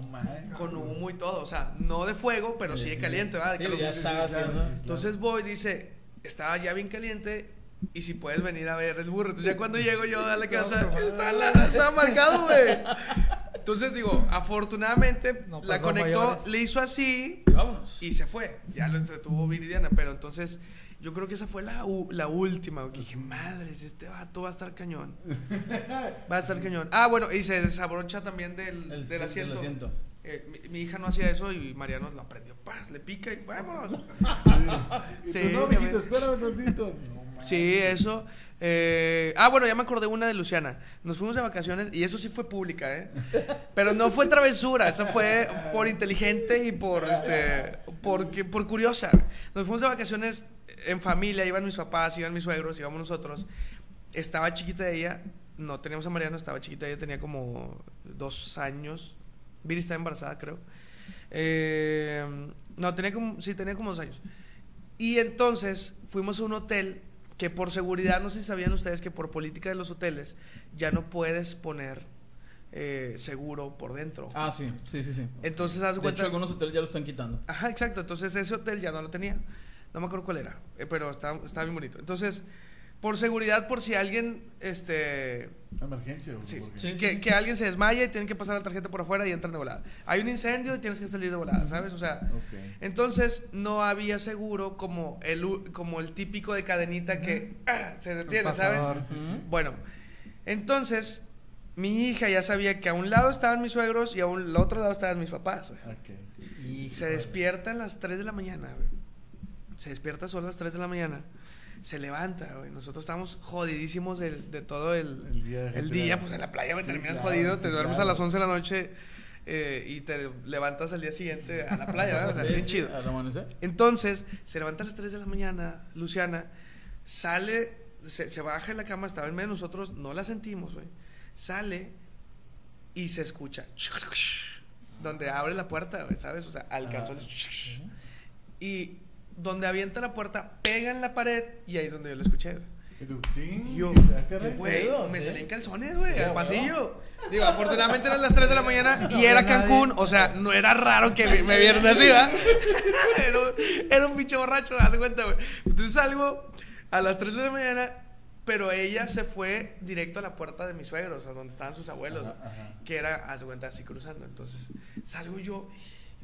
Con humo y todo, o sea, no de fuego, pero sí de caliente, ¿verdad? De Sí, ya estaba haciendo. sí, sí. Entonces voy, dice, estaba ya bien caliente y si puedes venir a ver el burro. Entonces ya cuando llego yo a la casa, está, la- está marcado, güey. Entonces digo, afortunadamente No la conectó, mayores. le hizo así Y vámonos. y se fue. Ya lo entretuvo Viridiana, pero entonces yo creo que esa fue la, u- la última. que dije, madres, este vato va a estar cañón. Va a estar cañón. Ah, bueno, y se desabrocha también del, El- del asiento. asiento. Eh, mi, mi hija no hacía eso y Mariano lo aprendió. Paz, le pica y vámonos. Y Sí, tú, no, mijito, espérame tantito. No. Sí, eso. Eh, ah, bueno, ya me acordé una de Luciana. Nos fuimos de vacaciones y eso sí fue pública, ¿eh? Pero no fue travesura, eso fue por inteligente y por, este, porque, por curiosa. Nos fuimos de vacaciones en familia, iban mis papás, iban mis suegros, íbamos nosotros. Estaba chiquita ella, no teníamos a Mariano, estaba chiquita ella, tenía como dos años. Viri estaba embarazada, creo. Eh, no, tenía como, sí, tenía como dos años. Y entonces fuimos a un hotel que por seguridad, no sé si sabían ustedes que por política de los hoteles ya no puedes poner eh, seguro por dentro. Ah, sí, sí, sí, sí. Entonces, haz de cuenta. hecho, algunos hoteles ya lo están quitando. Ajá, exacto. Entonces ese hotel ya no lo tenía. No me acuerdo cuál era, eh, pero estaba, estaba bien bonito. Entonces, por seguridad, por si alguien, este, Emergencia, güey, Sí, que, que alguien se desmaya y tienen que pasar la tarjeta por afuera y entran de volada. Hay un incendio y tienes que salir de volada, ¿sabes? O sea, entonces no había seguro como el, como el típico de cadenita que ah, se detiene, ¿sabes? pasador. Sí, sí, sí. Bueno, entonces mi hija ya sabía que a un lado estaban mis suegros y a un, al otro lado estaban mis papás. güey. Ok. Y se despierta a las 3 de la mañana, güey. Se despierta solo a las 3 de la mañana. Se levanta, güey. Nosotros estamos jodidísimos de, de todo el, El día, el día, pues en la playa, güey, Sí, terminas claro, jodido, sí, te duermes claro. a las 11 de la noche eh, y te levantas al día siguiente a la playa, ¿verdad? O sea, Sí, bien chido. Al amanecer. Entonces, se levanta a las 3 de la mañana, Luciana, sale, se, se baja de la cama, estaba en medio de nosotros, no la sentimos, güey. Sale y se escucha. Donde abre la puerta, güey, ¿sabes? O sea, alcanzó el... Y donde avienta la puerta, pega en la pared y ahí es donde yo lo escuché. Y tú, sí, Yo, güey, me sí. salí en calzones, güey, al pasillo. Digo, afortunadamente eran las 3 de la mañana y era. Cancún, o sea, no era raro que me, me vieran así, ¿verdad? Era, un- era un pinche borracho, haz de cuenta, güey. Entonces salgo a las 3 de la mañana, pero ella se fue directo a la puerta de mis suegros, a donde estaban sus abuelos, Ajá, ajá. que era, haz de cuenta, así cruzando. Entonces salgo yo,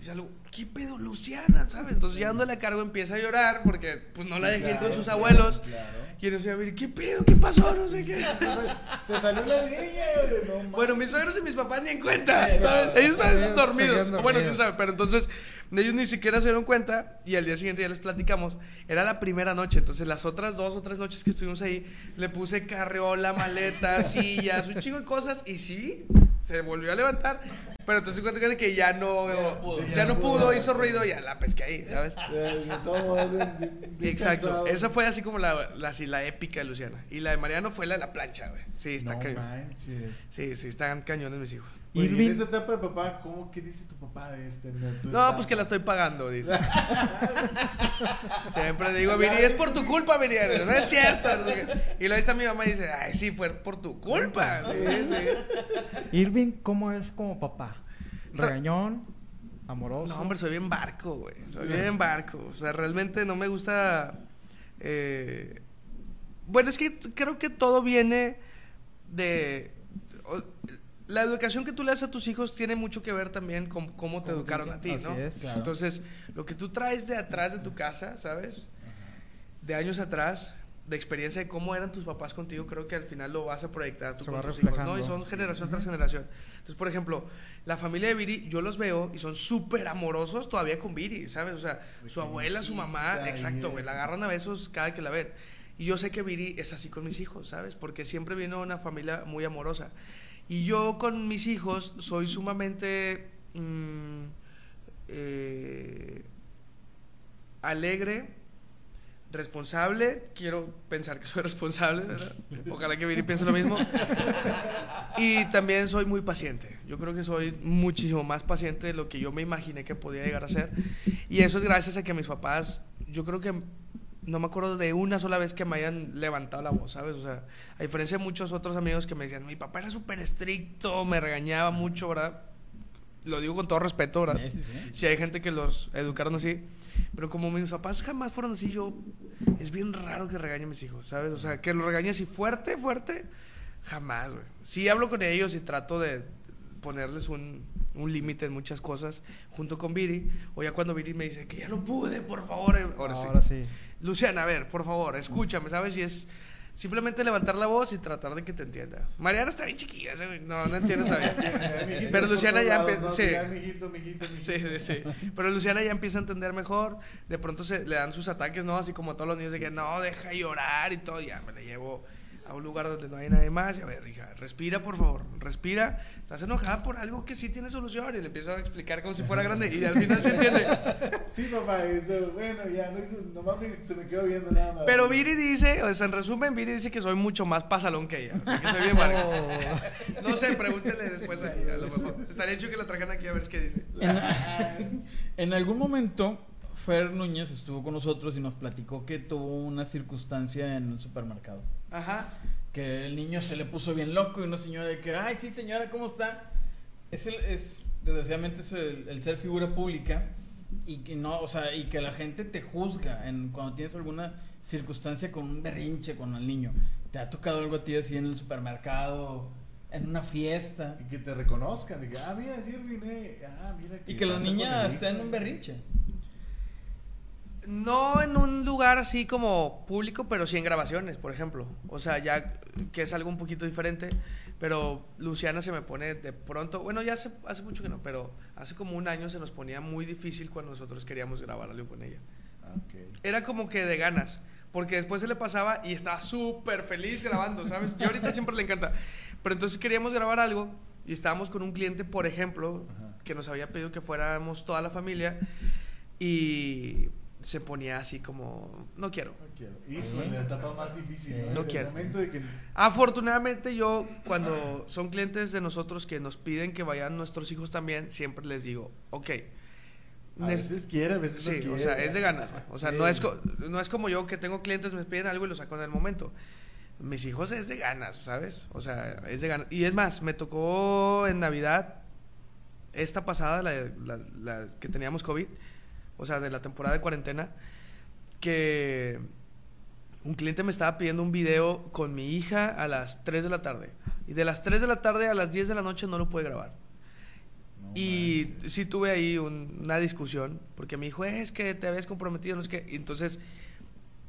Y salgo, ¿qué pedo, Luciana? ¿Sabes? Entonces ya dándole a cargo empieza a llorar porque pues no la dejé ir con sus abuelos. Claro. Y yo decía, ¿qué pedo? ¿Qué pasó? No sé qué. Se salió la niña, no. Bueno, mis suegros y mis papás ni en cuenta. ¿sabes? Ellos estaban dormidos. Bueno, quién sabe. Pero entonces, ellos ni siquiera se dieron cuenta. Y al día siguiente ya les platicamos. Era la primera noche. Entonces, las otras dos o tres noches que estuvimos ahí, le puse carriola, maleta, sillas, un chingo de cosas. Y sí, se volvió a levantar. Pero entonces, cuenta que ya no, ya no pudo, hizo ruido, ya la pesqué ahí, ¿sabes? Exacto. Esa fue así como la, la, así, la épica de Luciana. Y la de Mariano fue la de la plancha, güey. Sí, está No cañón. manches. Sí, sí, están cañones mis hijos. Oye, Irving. en esa etapa de papá, ¿cómo que dice tu papá de este? de tu No, etapa? pues que la estoy pagando, dice. Siempre le digo, Viri, es por tu culpa, Viri. No es cierto. Y luego está mi mamá y dice, ay, sí, fue por tu culpa. Sí, sí. Irving, ¿cómo es como papá? ¿Regañón? ¿Amoroso? No, hombre, soy bien barco, güey. Soy bien barco. O sea, realmente no me gusta. eh, Bueno, es que creo que todo viene de. La educación que tú le das a tus hijos tiene mucho que ver también con cómo te Cómo te educaron a ti, ¿no? así es. Claro. Entonces, lo que tú traes de atrás de tu casa, ¿sabes? De años atrás, de experiencia de cómo eran tus papás contigo, creo que al final lo vas a proyectar tú Se con va tus hijos, ¿no? Y reflejando. son generación tras generación. Entonces, por ejemplo, la familia de Viri, yo los veo y son súper amorosos todavía con Viri, ¿sabes? O sea, su abuela, su mamá, exacto, güey, la agarran a besos cada que la ven. Y yo sé que Viri es así con mis hijos, ¿sabes? Porque siempre vino de una familia muy amorosa. Y yo con mis hijos soy sumamente mm, eh, alegre, responsable. Quiero pensar que soy responsable, ¿verdad? Ojalá que Viri piense lo mismo. Y también soy muy paciente. Yo creo que soy muchísimo más paciente de lo que yo me imaginé que podía llegar a ser. Y eso es gracias a que mis papás, yo creo que no me acuerdo de una sola vez que me hayan levantado la voz, ¿sabes? O sea, a diferencia de muchos otros amigos que me decían, mi papá era súper estricto, me regañaba mucho, ¿verdad? Lo digo con todo respeto, ¿verdad? Sí, sí, sí. Si hay gente que los educaron así, pero como mis papás jamás fueron así, yo es bien raro que regañe a mis hijos, ¿sabes? O sea, que los regañe así fuerte, fuerte, jamás, güey. Sí hablo con ellos y trato de ponerles un, un límite en muchas cosas junto con Viri, o ya cuando Viri me dice que ya no pude, por favor, eh, ahora, sí. Ahora sí. Luciana, a ver, por favor, escúchame, ¿sabes? Y es simplemente levantar la voz y tratar de que te entienda. Mariana está bien chiquilla, no, no entiende todavía. Mijitos Pero Luciana ya empieza. ¿no? sí. Ya, mijito, mijito, mijito. Sí, sí, sí. Pero Luciana ya empieza a entender mejor. De pronto se le dan sus ataques, ¿no? Así como a todos los niños de que no, deja llorar y todo. Ya me la llevo a un lugar donde no hay nadie más. Y a ver, hija, respira, por favor. Respira. Estás enojada por algo que sí tiene solución. Y le empiezo a explicar como si fuera grande. Y al final se entiende. Sí, papá, esto, bueno, ya, no hizo, nomás me- se me quedó viendo nada más. Pero Viri dice, o sea, en resumen, Viri dice que soy mucho más pasalón que ella. O sea, que soy bien marca. No sé, pregúntele después a ella, a lo mejor. Estaría hecho que la trajeran aquí a ver qué dice. En, en algún momento, Fer Núñez estuvo con nosotros y nos platicó que tuvo una circunstancia en el supermercado. Ajá. Que el niño se le puso bien loco y una señora de que, ay, sí, señora, ¿cómo está? Es, el, es desgraciadamente, es el, el ser figura pública y que no, o sea, y que la gente te juzga en, cuando tienes alguna circunstancia con un berrinche con el niño. ¿Te ha tocado algo a ti así en el supermercado, en una fiesta? Y que te reconozcan, de que, ah, mira, ayer vine, ah, mira. Y que la niña esté en un berrinche. No en un lugar así como público, pero sí en grabaciones, por ejemplo. O sea, ya que es algo un poquito diferente. Pero Luciana se me pone de pronto, bueno, ya hace, hace mucho que no, pero hace como un año se nos ponía muy difícil cuando nosotros queríamos grabar algo con ella. Ah, ok. Era como que de ganas, porque después se le pasaba y estaba súper feliz grabando, ¿sabes? Y ahorita siempre le encanta. Pero entonces queríamos grabar algo y estábamos con un cliente, por ejemplo, Ajá. que nos había pedido que fuéramos toda la familia y se ponía así como, no quiero. No quiero. Híjole, la etapa más difícil, ¿no? No quiero. momento de que. Afortunadamente yo, cuando son clientes de nosotros que nos piden que vayan nuestros hijos también, siempre les digo, ok. A veces quiere, a veces no Sí, quiere. o sea, es de ganas. O sea, Sí. no, es co- no es como yo que tengo clientes, me piden algo y lo saco en el momento. Mis hijos es de ganas, ¿sabes? O sea, es de ganas. Y es más, me tocó en Navidad, esta pasada, la, la- la que teníamos COVID, o sea, de la temporada de cuarentena, que un cliente me estaba pidiendo un video con mi hija a las 3 de la tarde. Y de las 3 de la tarde a las 10 de la noche no lo pude grabar. No y manches. sí tuve ahí un- una discusión, porque me dijo, es que te habías comprometido, no es que... Y entonces,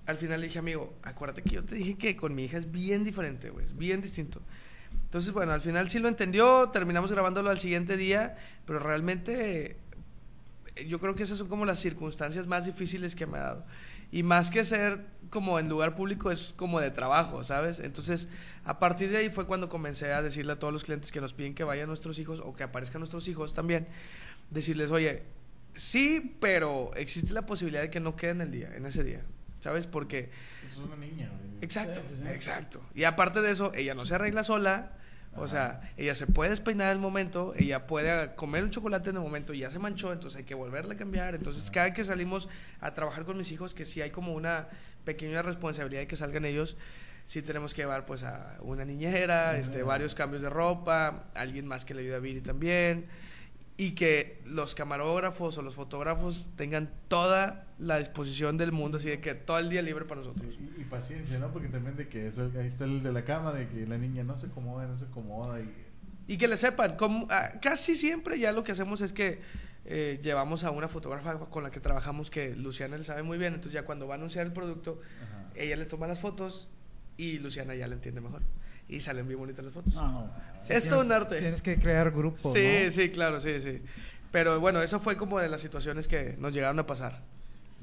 al final le dije, amigo, acuérdate que yo te dije que con mi hija es bien diferente, güey, es bien distinto. Entonces, bueno, al final sí lo entendió, terminamos grabándolo al siguiente día, pero realmente yo creo que esas son como las circunstancias más difíciles que me ha dado. Y más que ser como en lugar público, es como de trabajo, ¿sabes? Entonces, a partir de ahí fue cuando comencé a decirle a todos los clientes que nos piden que vayan nuestros hijos o que aparezcan nuestros hijos también, decirles, oye, sí, pero existe la posibilidad de que no queden el día, en ese día, ¿sabes? Porque Es una niña. Exacto, Sí, sí, sí. exacto. Y aparte de eso, ella no se arregla sola. O Ajá. sea, ella se puede despeinar en el momento, ella puede comer un chocolate en el momento y ya se manchó, entonces hay que volverle a cambiar. Entonces, cada que salimos a trabajar con mis hijos, que sí hay como una pequeña responsabilidad de que salgan ellos, sí tenemos que llevar pues a una niñera, este, Ajá. varios cambios de ropa, alguien más que le ayude a Viri también. Y que los camarógrafos o los fotógrafos tengan toda la disposición del mundo, así de que todo el día libre para nosotros. Sí, y, y paciencia, ¿no? Porque también de que es el- ahí está el de la cama, de que la niña no se acomoda, no se acomoda. Y, Y que le sepan, como, ah, casi siempre ya lo que hacemos es que eh, llevamos a una fotógrafa con la que trabajamos que Luciana le sabe muy bien, entonces ya cuando va a anunciar el producto, ajá. ella le toma las fotos y Luciana ya le entiende mejor. Y salen bien bonitas las fotos. No, no. es todo un arte. Tienes que crear grupos. Sí, ¿no? sí, claro, sí, sí. Pero bueno, eso fue como de las situaciones que nos llegaron a pasar.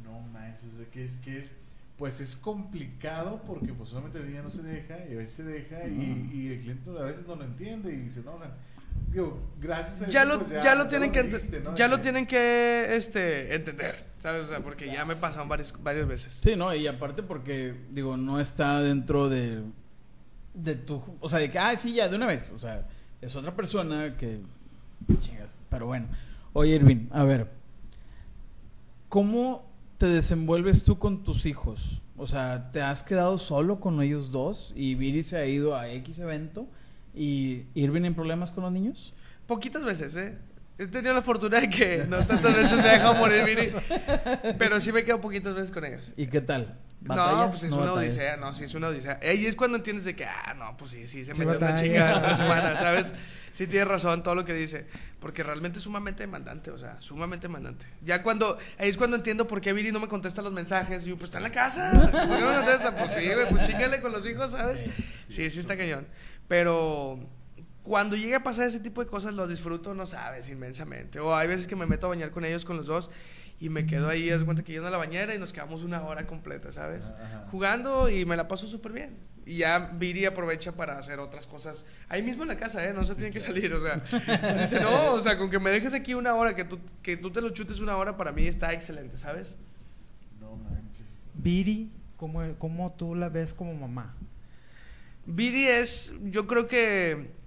No manches, o sea, que es que es pues es complicado porque pues solamente la niña no se deja y a veces se deja y, y el cliente a veces no lo entiende y se enojan. Digo, gracias a Ya eso, lo, pues, ya, lo tienen que, mediste, ¿no? ya lo tienen que este, entender, ¿sabes? O sea, porque ya me pasaron varias, varias veces. Sí, no, y aparte porque, digo, no está dentro de, de tu... O sea, de que, ah, sí, ya, de una vez. O sea, es otra persona que... Pero bueno. Oye, Irving, a ver. ¿Cómo te desenvuelves tú con tus hijos? O sea, ¿te has quedado solo con ellos dos? Y Viri se ha ido a X evento. ¿Y Irving en problemas con los niños? Poquitas veces, ¿eh? He tenido la fortuna de que no tantas veces me ha dejado morir, Viri. Pero sí me quedo poquitas veces con ellos. ¿Y qué tal? No, ¿Batallas? pues es ¿No una batallas? odisea, no, sí es una odisea. Ahí es cuando entiendes de que, ah, no, pues sí, sí, se Sí metió una batalla. chinga en tres semanas, ¿sabes? Sí tienes razón todo lo que dice, porque realmente es sumamente demandante, o sea, sumamente demandante. Ya cuando, ahí es cuando entiendo por qué Viri no me contesta los mensajes, y yo, pues está en la casa, ¿por qué no me contesta? Pues sí, güey, pues chingale con los hijos, ¿sabes? Sí, sí está cañón. Pero cuando llega a pasar ese tipo de cosas, los disfruto, no sabes, inmensamente. O hay veces que me meto a bañar con ellos, con los dos, y me quedo ahí, haz de cuenta que lleno la bañera y nos quedamos una hora completa, ¿sabes? Ajá. Jugando y me la paso súper bien. Y ya Viri aprovecha para hacer otras cosas ahí mismo en la casa, ¿eh? No se tiene que salir, o sea. Dice, no, o sea, con que me dejes aquí una hora, que tú, que tú te lo chutes una hora, para mí está excelente, ¿sabes? No manches. Viri, ¿cómo, ¿cómo tú la ves como mamá? Viri es, yo creo que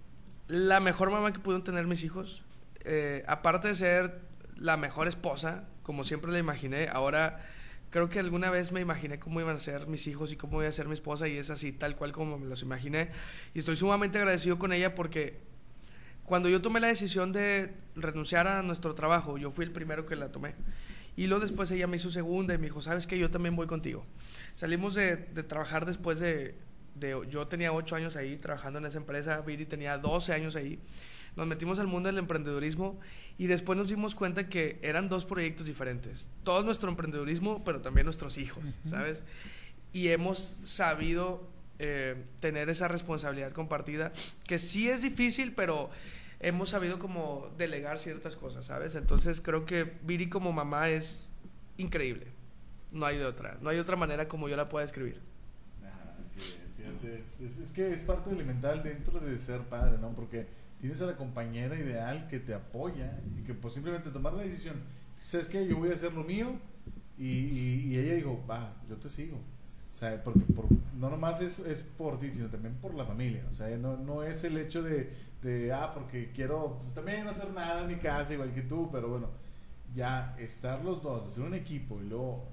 la mejor mamá que pudieron tener mis hijos. Eh, aparte de ser la mejor esposa, como siempre la imaginé, ahora creo que alguna vez me imaginé cómo iban a ser mis hijos y cómo iba a ser mi esposa y es así, tal cual como me los imaginé. Y estoy sumamente agradecido con ella porque cuando yo tomé la decisión de renunciar a nuestro trabajo, yo fui el primero que la tomé. Y luego después ella me hizo segunda y me dijo, ¿sabes qué? Yo también voy contigo. Salimos de trabajar después de, de... Yo tenía ocho años ahí trabajando en esa empresa, Viri tenía 12 años ahí. Nos metimos al mundo del emprendedurismo y después nos dimos cuenta que eran dos proyectos diferentes. Todo nuestro emprendedurismo, pero también nuestros hijos, ¿sabes? Y hemos sabido eh, tener esa responsabilidad compartida, que sí es difícil, pero hemos sabido como delegar ciertas cosas, ¿sabes? Entonces creo que Viri como mamá es increíble. No hay de otra. No hay otra manera como yo la pueda escribir. Es, que es parte elemental dentro de ser padre, ¿no? Porque tienes a la compañera ideal que te apoya y que pues simplemente tomar la decisión, ¿sabes qué? Yo voy a hacer lo mío y, ella dijo, va, yo te sigo. O sea, porque por- no nomás es, es por ti, sino también por la familia. O sea, no, no es el hecho de, de, ah, porque quiero pues, también no hacer nada en mi casa igual que tú, pero bueno, ya estar los dos, hacer un equipo y luego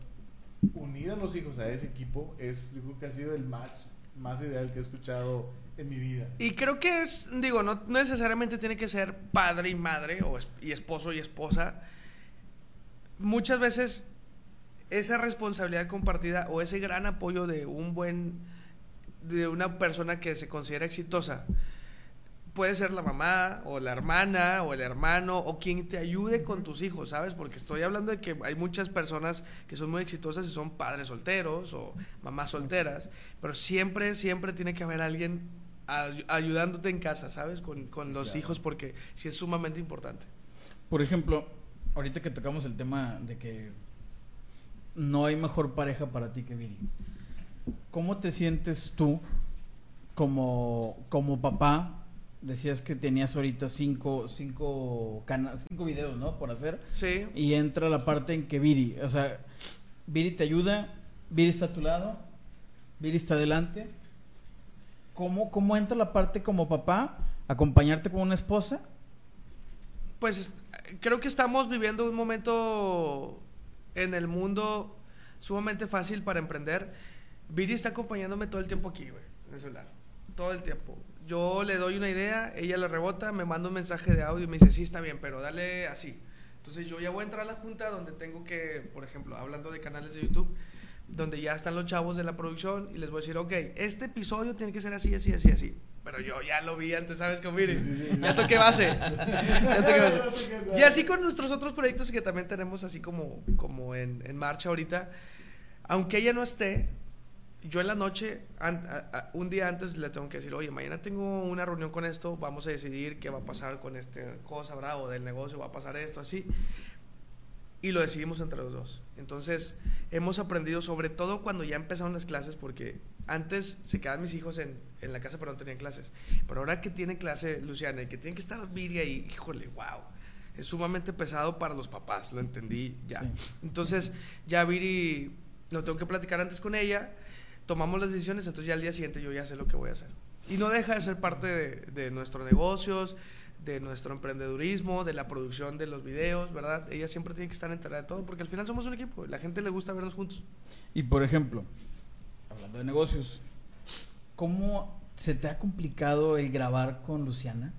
unir a los hijos a ese equipo es, yo que ha sido el match más ideal que he escuchado en mi vida. Y creo que es, digo, no necesariamente tiene que ser padre y madre o y esposo y esposa. Muchas veces esa responsabilidad compartida o ese gran apoyo de un buen, de una persona que se considera exitosa, puede ser la mamá o la hermana o el hermano o quien te ayude con tus hijos, ¿sabes? Porque estoy hablando de que hay muchas personas que son muy exitosas y son padres solteros o mamás solteras, pero siempre, siempre tiene que haber alguien ay- ayudándote en casa, ¿sabes? Con, con los hijos porque sí es sumamente importante. Por ejemplo, ahorita que tocamos el tema de que no hay mejor pareja para ti que Viri. ¿Cómo te sientes tú como, como papá? Decías que tenías ahorita cinco, cinco, cinco videos, ¿no? Por hacer. Sí. Y entra la parte en que Viri, o sea, Viri te ayuda, Viri está a tu lado, Viri está adelante. ¿Cómo, cómo entra la parte como papá? ¿Acompañarte con una esposa? Pues es- creo que estamos viviendo un momento en el mundo sumamente fácil para emprender. Viri está acompañándome todo el tiempo aquí, güey, en el celular. Todo el tiempo. Yo le doy una idea, ella la rebota, me manda un mensaje de audio y me dice, sí, está bien, pero dale así. Entonces yo ya voy a entrar a la junta donde tengo que, por ejemplo, hablando de canales de YouTube, donde ya están los chavos de la producción y les voy a decir, ok, este episodio tiene que ser así, así, así, así. Pero yo ya lo vi antes, ¿sabes? Con Viri. Sí, sí, sí. Ya toqué base. Ya toqué base. Y así con nuestros otros proyectos que también tenemos así como, como en, en marcha ahorita, aunque ella no esté, yo en la noche, an- a- a- un día antes le tengo que decir, oye, mañana tengo una reunión con esto, vamos a decidir qué va a pasar con esta cosa, bravo, del negocio, va a pasar esto, así. Y lo decidimos entre los dos. Entonces, hemos aprendido, sobre todo cuando ya empezaron las clases, porque antes se quedaban mis hijos en, en la casa, pero no tenían clases. Pero ahora que tiene clase Luciana y que tiene que estar Viri ahí, híjole, wow. Es sumamente pesado para los papás, lo entendí ya. Sí. Entonces, ya Viri, lo tengo que platicar antes con ella, tomamos las decisiones, entonces ya al día siguiente yo ya sé lo que voy a hacer. Y no deja de ser parte de, nuestros negocios, de nuestro emprendedurismo, de la producción de los videos, ¿verdad? Ella siempre tiene que estar enterada de todo, porque al final somos un equipo, la gente le gusta vernos juntos. Y por ejemplo, hablando de negocios, ¿cómo se te ha complicado el grabar con Luciana?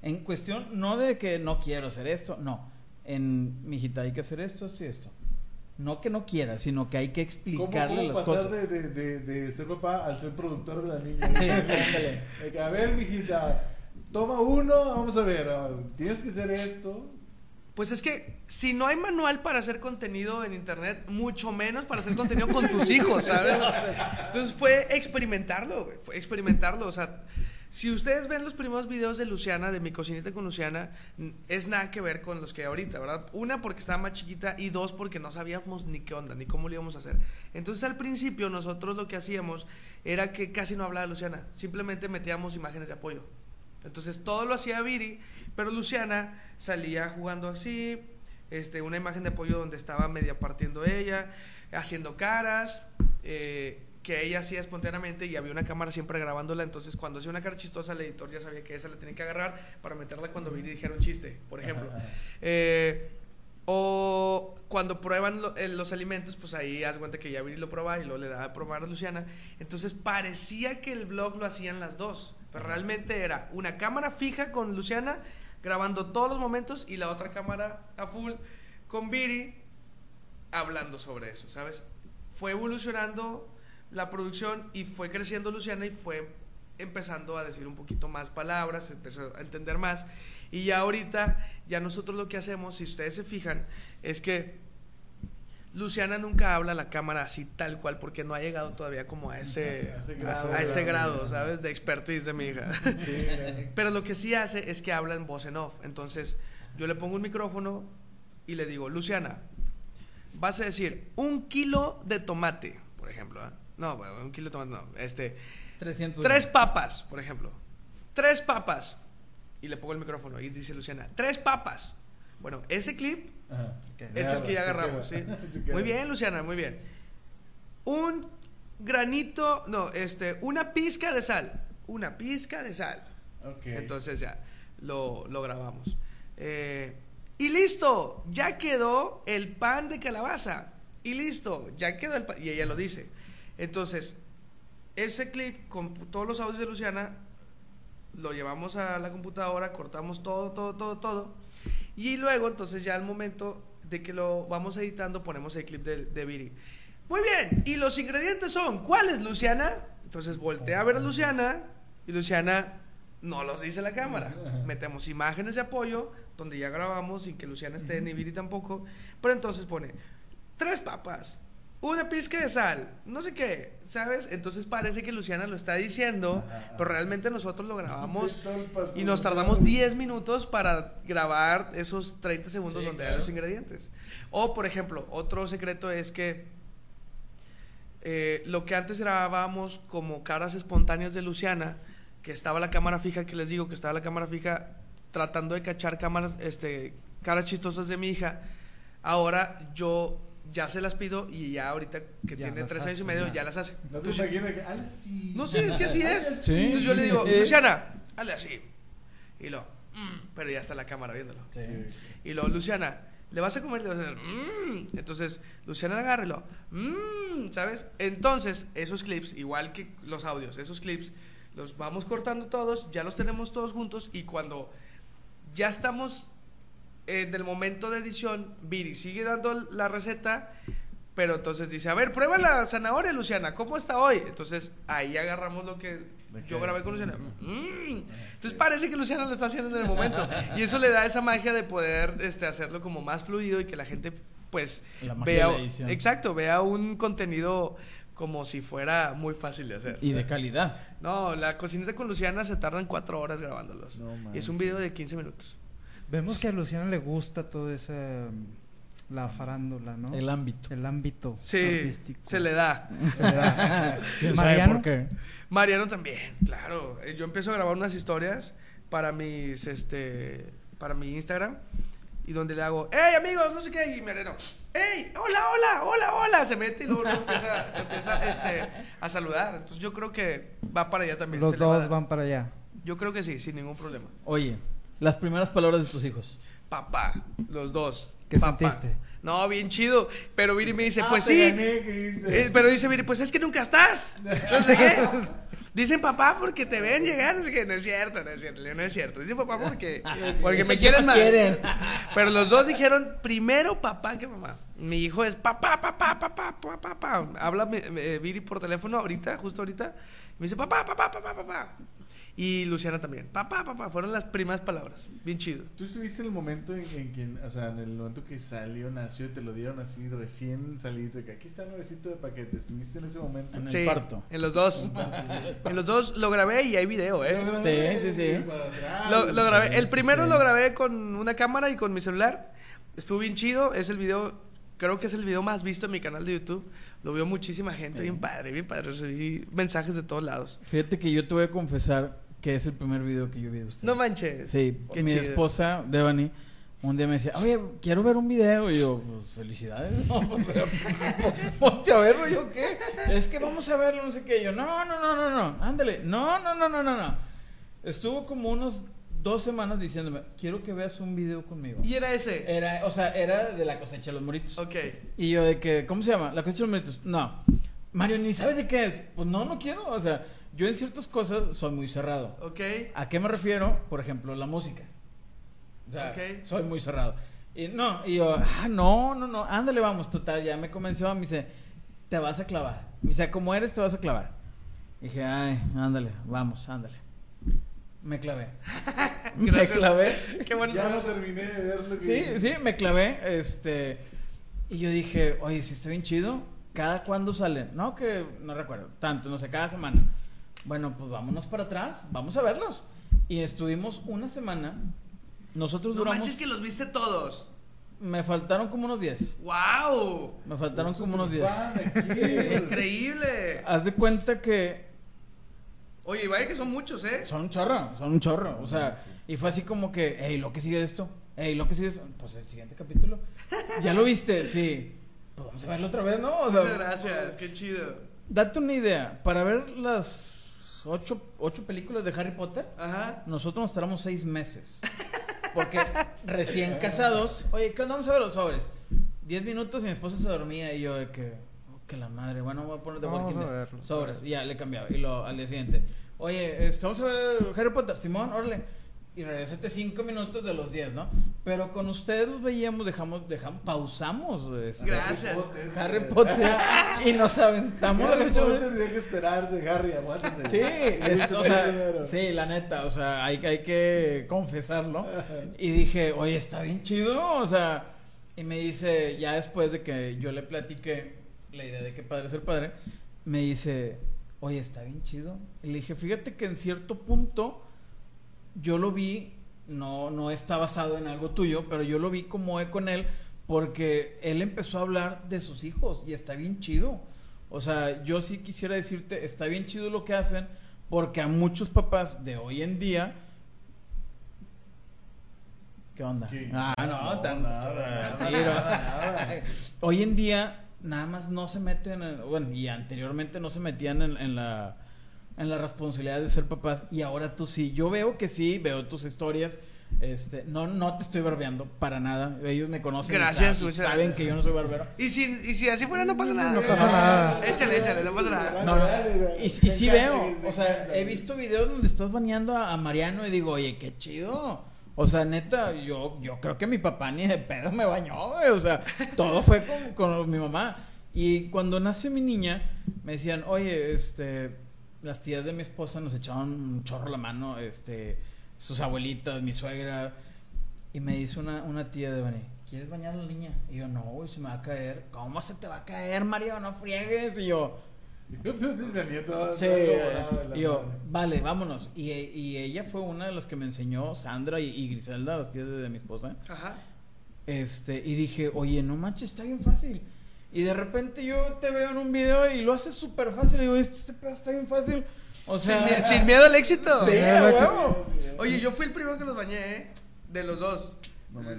En cuestión, no de que no quiero hacer esto, no. En, mijita, hay que hacer esto, esto y esto. No que no quiera, sino que hay que ¿Cómo, explicarle cómo las pasar cosas. de, de, de, de ser papá al ser productor de la niña? Sí, ándale. A ver, mijita, toma uno, vamos a ver, a ver, tienes que hacer esto. Pues es que si no hay manual para hacer contenido en internet, mucho menos para hacer contenido con tus hijos, ¿sabes? Entonces fue experimentarlo, fue experimentarlo. O sea, si ustedes ven los primeros videos de Luciana, de mi cocinita con Luciana, es nada que ver con los que hay ahorita, ¿verdad? Una porque estaba más chiquita y dos porque no sabíamos ni qué onda, ni cómo lo íbamos a hacer. Entonces al principio nosotros lo que hacíamos era que casi no hablaba Luciana, simplemente metíamos imágenes de apoyo. Entonces todo lo hacía Viri, pero Luciana salía jugando así, este, una imagen de apoyo donde estaba media partiendo ella, haciendo caras, eh, que ella hacía espontáneamente y había una cámara siempre grabándola, entonces cuando hacía una cara chistosa el editor ya sabía que esa la tenía que agarrar para meterla cuando Viri dijera un chiste, por ejemplo. Eh, o cuando prueban lo- eh, los alimentos, pues ahí haz cuenta que ya Viri lo prueba y luego le da a probar a Luciana. Entonces parecía que el blog lo hacían las dos, pero realmente era una cámara fija con Luciana grabando todos los momentos y la otra cámara a full con Viri hablando sobre eso, ¿sabes? Fue evolucionando la producción y fue creciendo Luciana y fue empezando a decir un poquito más palabras, empezó a entender más. Y ya ahorita, ya nosotros lo que hacemos, si ustedes se fijan, es que Luciana nunca habla a la cámara así tal cual porque no ha llegado todavía como a ese, A ese grado. a ese grado, ¿sabes? De expertise de mi hija. Sí. Pero lo que sí hace es que habla en voz en off. Entonces, yo le pongo un micrófono y le digo, Luciana, vas a decir un kilo de tomate, por ejemplo. ¿ah? No, bueno, un kilo de tomate no. Este, 300 tres papas, por ejemplo. Tres papas. Y le pongo el micrófono y dice Luciana, tres papas. Bueno, ese clip Ajá. es el que ya agarramos, ¿sí? Muy bien, Luciana, muy bien. Un granito, no, este, una pizca de sal. Una pizca de sal. Ok. Entonces ya lo, lo grabamos. Eh, y listo, ya quedó el pan de calabaza. Y listo, ya quedó el pan. Y ella lo dice. Entonces, ese clip con todos los audios de Luciana, lo llevamos a la computadora, cortamos todo, todo, todo, todo. Y luego, entonces ya al momento de que lo vamos editando, ponemos el clip de, de Viri. Muy bien, y los ingredientes son, ¿cuáles, Luciana? Entonces voltea a ver a Luciana y Luciana no los dice la cámara. Metemos imágenes de apoyo, donde ya grabamos sin que Luciana esté ni Viri tampoco. Pero entonces pone tres papas, una pizca de sal, no sé qué, ¿sabes? Entonces parece que Luciana lo está diciendo, pero realmente nosotros lo grabamos Sí, y nos tardamos 10 minutos para grabar esos 30 segundos Sí, donde hay claro. los ingredientes. O, por ejemplo, otro secreto es que eh, lo que antes grabábamos como caras espontáneas de Luciana, que estaba la cámara fija, que les digo que estaba la cámara fija tratando de cachar cámaras, este, caras chistosas de mi hija, ahora yo ya se las pido y ya ahorita que Ya tiene tres años y medio ya. ya las hace. No te Entonces, imaginas que. "Ala, sí". no sé, es que así es. Sí. Entonces yo le digo. Luciana, hazle así. Y lo, "Mm", pero ya está la cámara viéndolo. Sí. Y lo, Luciana, ¿le vas a comer? Le vas a hacer, "Mm". Entonces, Luciana agarra y lo, "Mm", ¿sabes? Entonces, esos clips, igual que los audios, esos clips, los vamos cortando todos, ya los tenemos todos juntos y cuando ya estamos en el momento de edición, Viri sigue dando la receta, pero entonces dice, a ver, prueba la zanahoria, Luciana, ¿cómo está hoy? Entonces ahí agarramos lo que yo grabé con Luciana. Mm. Entonces parece que Luciana lo está haciendo en el momento. Y eso le da esa magia de poder este, hacerlo como más fluido y que la gente pues La magia vea... de la edición. Exacto, vea un contenido como si fuera muy fácil de hacer. Y de calidad. No, la cocineta con Luciana se tardan cuatro horas grabándolos. No y es un video de 15 minutos. Vemos que a Luciana le gusta todo ese la farándula, ¿no? El ámbito. El ámbito Sí, artístico. se le da. Se le da. ¿Quién sabe Mariano. por qué? Mariano también, claro. Eh, Yo empiezo a grabar unas historias para mis, este, para mi Instagram y donde le hago, hey amigos, no sé qué, y Mariano, hey, hola, hola, hola, hola, se mete y luego, empieza, empieza, este, a saludar. Entonces yo creo que va para allá también. Los se dos van para allá. Yo creo que sí, sin ningún problema. Oye, las primeras palabras de tus hijos. Papá, los dos. ¿Qué papá. sentiste? No, bien chido. Pero Viri me dice, Ah, pues te sí. gané, ¿qué dijiste? Eh, pero dice, Viri, pues es que nunca estás. No sé qué. Dicen papá porque te ven llegar. Qué. No es cierto, no es cierto. No es cierto. Dicen papá porque, porque me quieren más. quieren. Pero los dos dijeron primero papá que mamá. Mi hijo es papá, papá, papá, papá, papá. Habla me- Viri por teléfono ahorita, justo ahorita. Me dice papá, papá, papá, papá. Y Luciana también. Papá, papá. Fueron las primeras palabras. Bien chido. ¿Tú estuviste en el momento en, en que, o sea, en el momento que salió, nació y te lo dieron así recién salido? Que aquí está el nuevecito de paquete. ¿Estuviste en ese momento? En el Sí, parto. En los dos. en los dos lo grabé y hay video, ¿eh? Lo Sí, grabé, sí, sí. atrás. Lo, lo grabé. El Sí, primero sí. lo grabé con una cámara y con mi celular. Estuvo bien chido. Es el video, creo que es el video más visto en mi canal de YouTube. Lo vio muchísima gente. Bien padre, bien padre. Recibí mensajes de todos lados. Fíjate que yo te voy a confesar que es el primer video que yo vi de usted. No manches. Sí, Qué mi chido. esposa, Devani, un día me decía, oye, quiero ver un video. Y yo, pues felicidades. No, pues, ponte a verlo. Y yo, ¿qué? Es que vamos a verlo, no sé qué. Y yo, no, no, no, no, no, ándale. No, no, no, no, no, no. Estuvo como unos dos semanas diciéndome, quiero que veas un video conmigo. Y era ese. Era, o sea, era de la cosecha de los moritos. Ok. Y yo de que, ¿cómo se llama? La cosecha de los moritos. No. Mario, ni sabes de qué es. Pues no, no quiero. O sea, yo en ciertas cosas soy muy cerrado. Ok. ¿A qué me refiero? Por ejemplo, la música. O sea, Ok. soy muy cerrado. Y no, y yo, ah, no, no, no, ándale, vamos, total, ya me convenció, me dice, te vas a clavar. Me dice, como eres, te vas a clavar. dije, ay, ándale, vamos, ándale. Me clavé. me clavé. Qué bueno. Ya no terminé de ver lo que Sí, sí, me clavé, este, y yo dije, oye, si está bien chido, ¿cada cuándo sale? No, que no recuerdo, tanto, no sé, cada semana. Bueno, pues vámonos para atrás, vamos a verlos. Y estuvimos una semana, nosotros No duramos, manches que los viste todos. me faltaron como unos 10, ¡Wow! me faltaron como unos 10. Fan aquí. Increíble. Haz de cuenta que Oye, y vaya que son muchos, ¿eh? son un chorro, son un chorro, o sea, y fue así como que, hey, lo que sigue de esto, hey, lo que sigue de esto, pues el siguiente capítulo, ¿ya lo viste? Sí, pues vamos a verlo otra vez, ¿no? O sea, Muchas gracias. Qué chido. Date una idea, para ver las ocho, ocho películas de Harry Potter, Ajá. nosotros nos tardamos seis meses. Porque recién casados, oye, ¿qué onda? Vamos a ver los sobres. Diez minutos y mi esposa se dormía y yo de que, oh, que la madre, bueno, voy a poner de Vamos Walking a Dead. verlo. Sobres, y ya le cambiaba. Y lo, al día siguiente, oye, este, vamos a ver Harry Potter, Simón, órale. Y regresate cinco minutos de los diez, ¿no? Pero con ustedes los veíamos, dejamos, dejamos, pausamos. este, Gracias. Harry Potter y nos aventamos. Harry Potter tenía que esperarse, Harry, aguántate. Sí, es- o sea, Primero. sí, la neta, o sea, hay, que- hay que confesarlo. Y dije, oye, está bien chido, o sea, y me dice, ya después de que yo le platiqué la idea de que padre es el padre, me dice, oye, está bien chido. Y le dije, fíjate que en cierto punto yo lo vi, no, no está basado en algo tuyo, pero yo lo vi como eco en él, porque él empezó a hablar de sus hijos y está bien chido. O sea, yo sí quisiera decirte, está bien chido lo que hacen, porque a muchos papás de hoy en día... ¿Qué onda? ¿Qué? Ah, no, No, tan- nada, nada, nada. Hoy en día nada más no se meten, en- bueno, y anteriormente no se metían en, en la en la responsabilidad de ser papás y ahora tú sí. Yo veo que sí, veo tus historias. Este, no, no te estoy barbeando para nada. Ellos me conocen. y Gracias, y saben gracias. que yo no soy barbero. Y si, y si así fuera, no pasa nada. No pasa nada. Échale, échale, no pasa nada. No, no. Y, y sí veo, o sea, he visto videos donde estás baneando a, a Mariano y digo, oye, qué chido. O sea, neta, yo, yo creo que mi papá ni de pedo me bañó, güey. O sea, todo fue con, con mi mamá. Y cuando nació mi niña, me decían, oye, este, las tías de mi esposa nos echaban un chorro la mano, este, sus abuelitas, mi suegra. Y me dice una, una tía de Bani, ¿quieres bañar a la niña? Y yo, no, güey, se me va a caer. ¿Cómo se te va a caer, Mario? No friegues. Y yo, Sí, eh, y yo, vale, vámonos. Y, y ella fue una de las que me enseñó, Sandra y, y Griselda, las tías de, de mi esposa. Ajá. Este, y dije, oye, no manches, está bien fácil. Y de repente yo te veo en un video y lo haces súper fácil. Y digo, este, este pedo está bien fácil. O Sin, sea, mie- sin miedo al éxito. Sí, a huevo. Oye, yo fui el primero que los bañé, ¿eh? De los dos.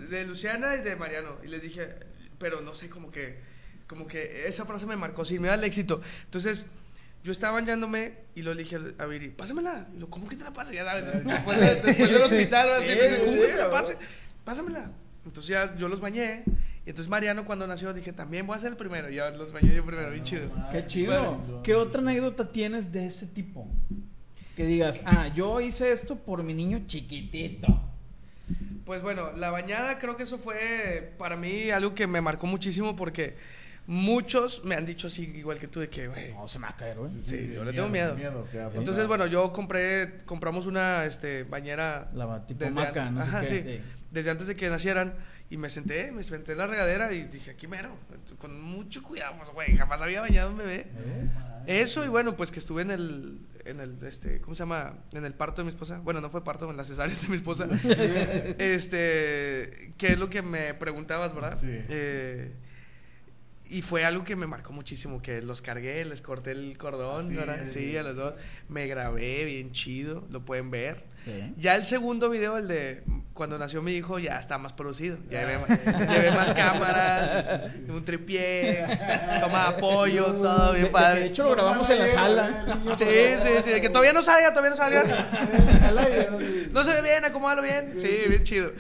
De Luciana y de Mariano. Y les dije, pero no sé, como que, como que esa frase me marcó, sin miedo al éxito. Entonces, yo estaba bañándome y lo dije a Viri, pásamela. Y lo, ¿cómo que te la pase? Ya sabes, después, de- después del hospital, así, Sí, ¿cómo sí, que te la sí, pase? Pásamela. Entonces ya yo los bañé. Y entonces Mariano cuando nació dije, también voy a ser el primero. Y ya los bañé yo primero, bien chido. qué chido. Bueno. ¿Qué otra anécdota tienes de ese tipo? Que digas, ah, yo hice esto por mi niño chiquitito. Pues bueno, la bañada creo que eso fue para mí algo que me marcó muchísimo porque muchos me han dicho así, igual que tú, de que, güey. No, se me va a caer, güey. Sí, yo de le tengo miedo. ¿qué va a pasar? Entonces, bueno, yo compré, compramos una este, bañera La tipo desde maca, antes- no sé ajá, qué. sí, sí. desde antes de que nacieran y me senté, me senté en la regadera y dije, aquí mero, con mucho cuidado, pues, güey, jamás había bañado un bebé. Eso y bueno, pues que estuve en el, en el, este, ¿cómo se llama? En el parto de mi esposa. Bueno, no fue parto, en las cesáreas de mi esposa. este, ¿qué es lo que me preguntabas, verdad? Sí. Eh, y fue algo que me marcó muchísimo, que los cargué, les corté el cordón, Sí, a los dos. Me grabé bien chido, lo pueden ver. Sí. Ya el segundo video, el de cuando nació mi hijo, ya está más producido. Ya llevé, llevé más cámaras, un tripié, toma de apoyo, todo De- bien de, padre. de hecho, lo grabamos en la sala. Sí, sí, sí, que todavía no salga, todavía no salga. No se ve bien, acomódalo bien. Sí, bien chido.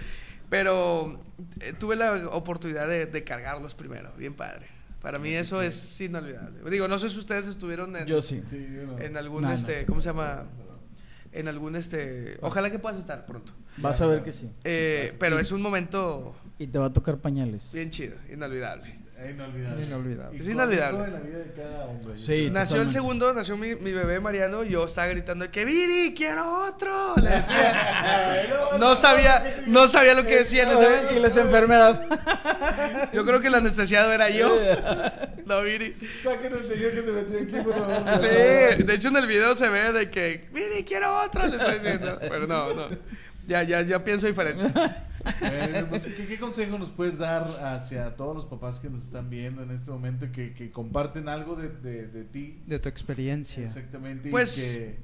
Pero eh, tuve la oportunidad de, de cargarlos primero, bien padre. Para mí eso es inolvidable. Digo, no sé si ustedes estuvieron en, Yo sí. En algún, No, no. este, ¿cómo se llama? En algún, este, ojalá que puedas estar pronto. Vas a ver que sí. Eh, pero es un momento Y te va a tocar pañales. bien chido, inolvidable. Es inolvidable. Inolvidable. Es inolvidable. en la vida de cada hombre. Sí. nació el segundo, nació mi, mi bebé Mariano y yo estaba gritando que Viri, quiero otro. Le decía. No sabía, no sabía lo que decía. no sabía. Y las enfermeras. Yo creo que el anestesiado era yo. No, Viri. Saquen al señor que se metió aquí, por favor. Sí, de hecho en el video se ve de que, Viri, quiero otro, le estoy diciendo. Pero no, no. Ya, ya, ya pienso diferente. Bueno, pues, ¿qué, qué consejo nos puedes dar hacia todos los papás que nos están viendo en este momento que, que comparten algo de, de, de ti? De tu experiencia. Exactamente. Pues- y que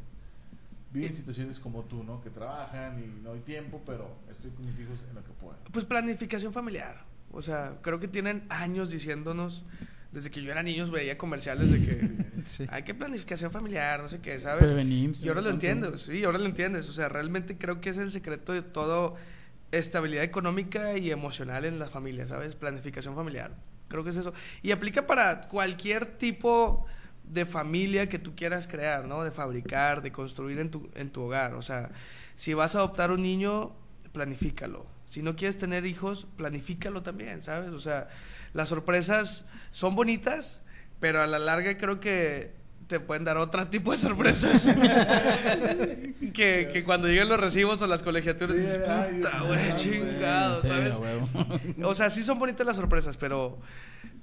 viven situaciones como tú, ¿no? Que trabajan y no hay tiempo, pero estoy con mis hijos en lo que puedo. Pues planificación familiar. O sea, creo que tienen años diciéndonos, desde que yo era niño veía comerciales de que Sí. hay que planificación familiar, no sé qué, ¿sabes? Prevenir. Y ahora lo entiendes, sí, ahora lo entiendes. O sea, realmente creo que es el secreto de todo estabilidad económica y emocional en la familia, ¿sabes? Planificación familiar. Creo que es eso. Y aplica para cualquier tipo de familia que tú quieras crear, ¿no? De fabricar, de construir en tu, en tu hogar. O sea, si vas a adoptar un niño, planifícalo. Si no quieres tener hijos, planifícalo también, ¿sabes? O sea, las sorpresas son bonitas, pero a la larga creo que te pueden dar otro tipo de sorpresas. que, que cuando lleguen los recibos o las colegiaturas, Sí, dices, puta, güey, chingado, ¿sabes? O sea, sí son bonitas las sorpresas, pero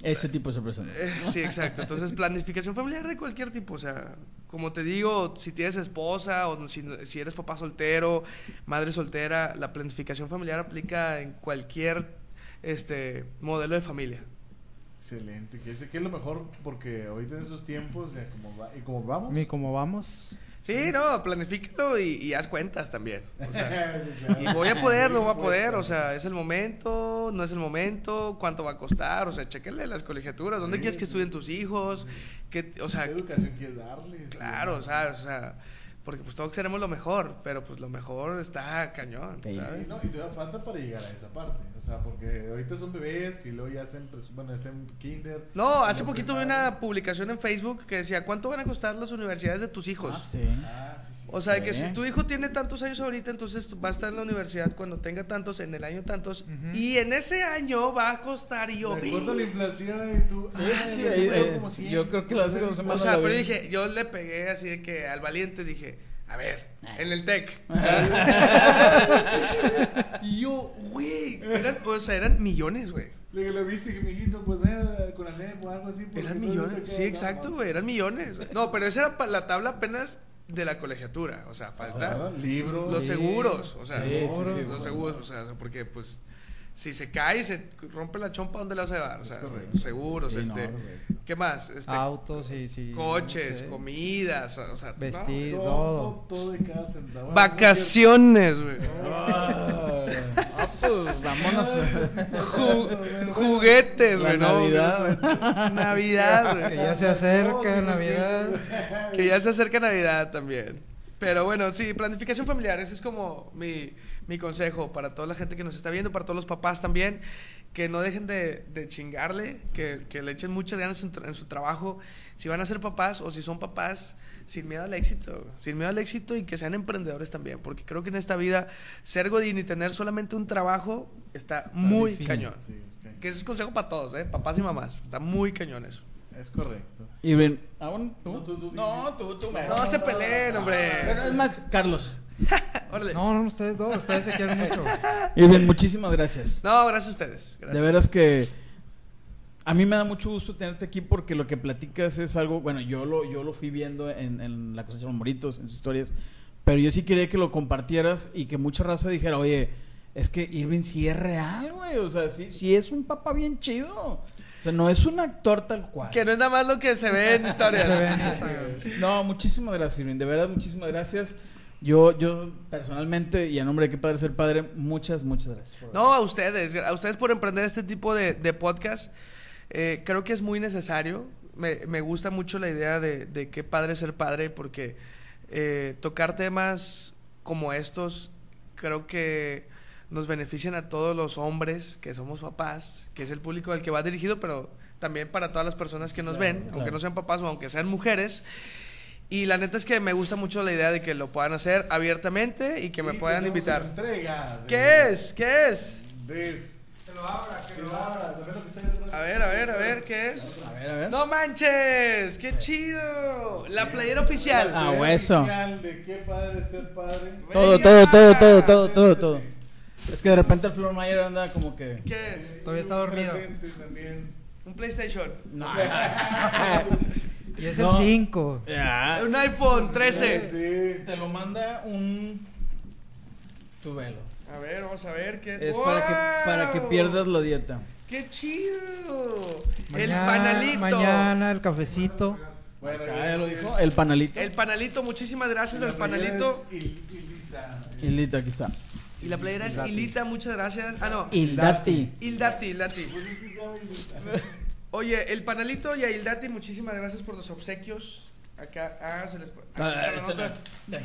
Ese tipo de sorpresa. ¿no? eh, sí, exacto. Entonces, planificación familiar de cualquier tipo. O sea, como te digo, si tienes esposa o si, si eres papá soltero, madre soltera, la planificación familiar aplica en cualquier este modelo de familia. Excelente. Que es, que es lo mejor porque ahorita en esos tiempos, ya como va- y como vamos. ¿Y cómo vamos? Sí, no, planifícalo y, y haz cuentas también. O sea, Sí, claro. y voy a poder, no voy a poder. O sea, es el momento, no es el momento, cuánto va a costar. O sea, chéquenle las colegiaturas, dónde Sí, quieres que sí. estuden tus hijos. ¿Qué, o sea, ¿Qué educación quieres darles? Claro, o sea, o sea, porque pues todos queremos lo mejor, pero pues lo mejor está cañón, Sí. ¿sabes? Y, no, y todavía falta para llegar a esa parte. O sea, porque ahorita son bebés y luego ya presu- bueno, están en kinder. No, hace poquito vi una publicación en Facebook que decía, ¿cuánto van a costar las universidades de tus hijos? Ah, sí. Ah, sí, sí. O sea, que Sí. si tu hijo tiene tantos años ahorita, entonces va a estar en la universidad cuando tenga tantos, en el año tantos, y en ese año va a costar y yo a la inflación y tú. Como cien. yo creo que las dos O semanas sea, la pero vi. dije, yo le pegué así de que al valiente dije, a ver, en el TEC. y yo, güey, eran, o sea, eran millones, güey. Le digo, lo viste que mi hijito, pues ven con Alep o algo así. Eran millones, sí, exacto, güey, eran millones. No, pero esa era pa- la tabla apenas de la colegiatura, o sea, falta Ajá, libros. los seguros, o sea, Sí, sí, sí, los bueno. seguros, o sea, porque pues si se cae y se rompe la chompa, ¿dónde la vas a llevar? O sea, correcto. seguros, Sí, no, este, correcto. ¿qué más? Este, Autos y sí. coches, no sé. comidas, o sea, no. Vestir. Todo, todo de cada centavo. vacaciones, güey. Ah, ah, pues vámonos. Ju- juguetes, güey, ¿no? Navidad. Navidad, güey. Que ya se acerca Navidad. Que ya se acerca Navidad también. Pero bueno, sí, planificación familiar, ese es como mi, mi consejo para toda la gente que nos está viendo, para todos los papás también, que no dejen de, de chingarle, que, que le echen muchas ganas en, en su trabajo, si van a ser papás o si son papás, sin miedo al éxito, sin miedo al éxito y que sean emprendedores también, porque creo que en esta vida ser godín y tener solamente un trabajo está muy difícil. cañón. Sí, es que- Que ese es consejo para todos, ¿eh? papás y mamás, está muy cañón eso. Es correcto. Y ven, ¿aún tú? No, tú, tú, No, tú, tú, mero. No se peleen, hombre. Pero es más, Carlos. Órale. No, no, ustedes dos, ustedes se quieren mucho. Irving, muchísimas gracias. No, gracias a ustedes. Gracias. De veras que a mí me da mucho gusto tenerte aquí porque lo que platicas es algo, bueno, yo lo, yo lo fui viendo en, en la cosecha de los moritos, en sus historias, pero yo sí quería que lo compartieras y que mucha raza dijera, oye, es que Irving sí es real, güey, o sea, sí, sí es un papá bien chido. Sea, no es un actor tal cual. Que no es nada más lo que se ve en historias. Se ve en Instagram. No, muchísimas gracias, Irving. De verdad, muchísimas gracias. Yo, yo personalmente, y a nombre de qué padre ser padre, muchas, muchas gracias. por- No, a ustedes. A ustedes por emprender este tipo de, de podcast. Eh, creo que es muy necesario. Me, me gusta mucho la idea de, de qué padre ser padre porque eh, tocar temas como estos creo que nos benefician a todos los hombres que somos papás, que es el público al que va dirigido, pero también para todas las personas que nos Claro, ven, claro. aunque no sean papás o aunque sean mujeres. Y la neta es que me gusta mucho la idea de que lo puedan hacer abiertamente y que me Y puedan invitar. Entrega de- ¿Qué es? ¿Qué es? Que lo abra, que que lo abra. abra. A ver, a ver, a ver, ¿qué es? A ver, a ver. ¡No manches! ¡Qué chido! La playera oficial. Ah, hueso. oficial De qué padre ser padre. Todo, todo, todo, todo, todo, todo, todo. Es que de repente el Flor Mayer anda como que. ¿Qué es? Todavía está dormido. También. Un PlayStation. No. Y es No. el 5. Ya. Un iPhone 13. Sí. Te lo manda un. Tu velo. A ver, vamos a ver qué Es para que, para que ¡Wow! pierdas la dieta. ¡Qué chido! el panalito. Mañana el cafecito. Bueno, Acá ya lo dijo. El panalito. El panalito, muchísimas gracias al panalito. es il- ilita. Y Lita, aquí está. Y la playera es. Hilita, muchas gracias. Ah, no. Ildati. Ildati, Ildati. Oye, el panalito y a Ildati, muchísimas gracias por los obsequios. Acá, ah, se les. Ah, este.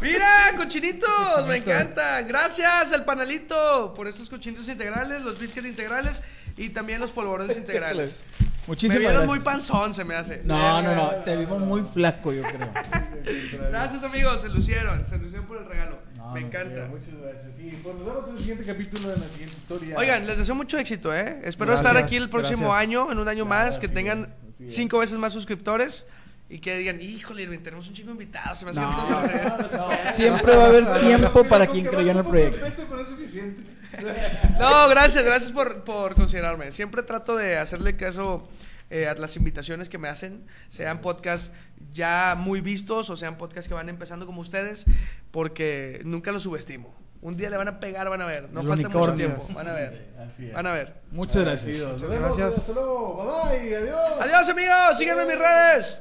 Mira, cochinitos, me encantan. Gracias al panalito por estos cochinitos integrales, los biscuits integrales y también los polvorones integrales. Me Muchísimas vieron gracias. muy panzón, se me hace. No, no, no. Te vimos muy flaco, yo creo. Gracias, amigos, se lucieron, se lucieron por el regalo. No, Me encanta. Muchas gracias. Sí, pues nos vemos en el siguiente capítulo, en la siguiente historia. Oigan, les deseo mucho éxito, ¿eh? Espero Gracias, estar aquí el próximo gracias. año, en un año Claro, más, que tengan cinco veces más suscriptores y que digan, híjole, tenemos un chico de invitados. Se me hace que No. regué". no, Siempre va a haber tiempo para quien que creyó en el de proyecto. eso es suficiente. No, gracias, gracias por, por considerarme. Siempre trato de hacerle caso eh, a las invitaciones que me hacen, sean podcasts ya muy vistos o sean podcasts que van empezando como ustedes, porque nunca los subestimo. Un día le van a pegar, van a ver. No El falta mucho tiempo, van a ver. Así es. Van a ver. Muchas gracias. Gracias. Hasta luego. Bye bye. Adiós. Adiós amigos, síganme en mis redes.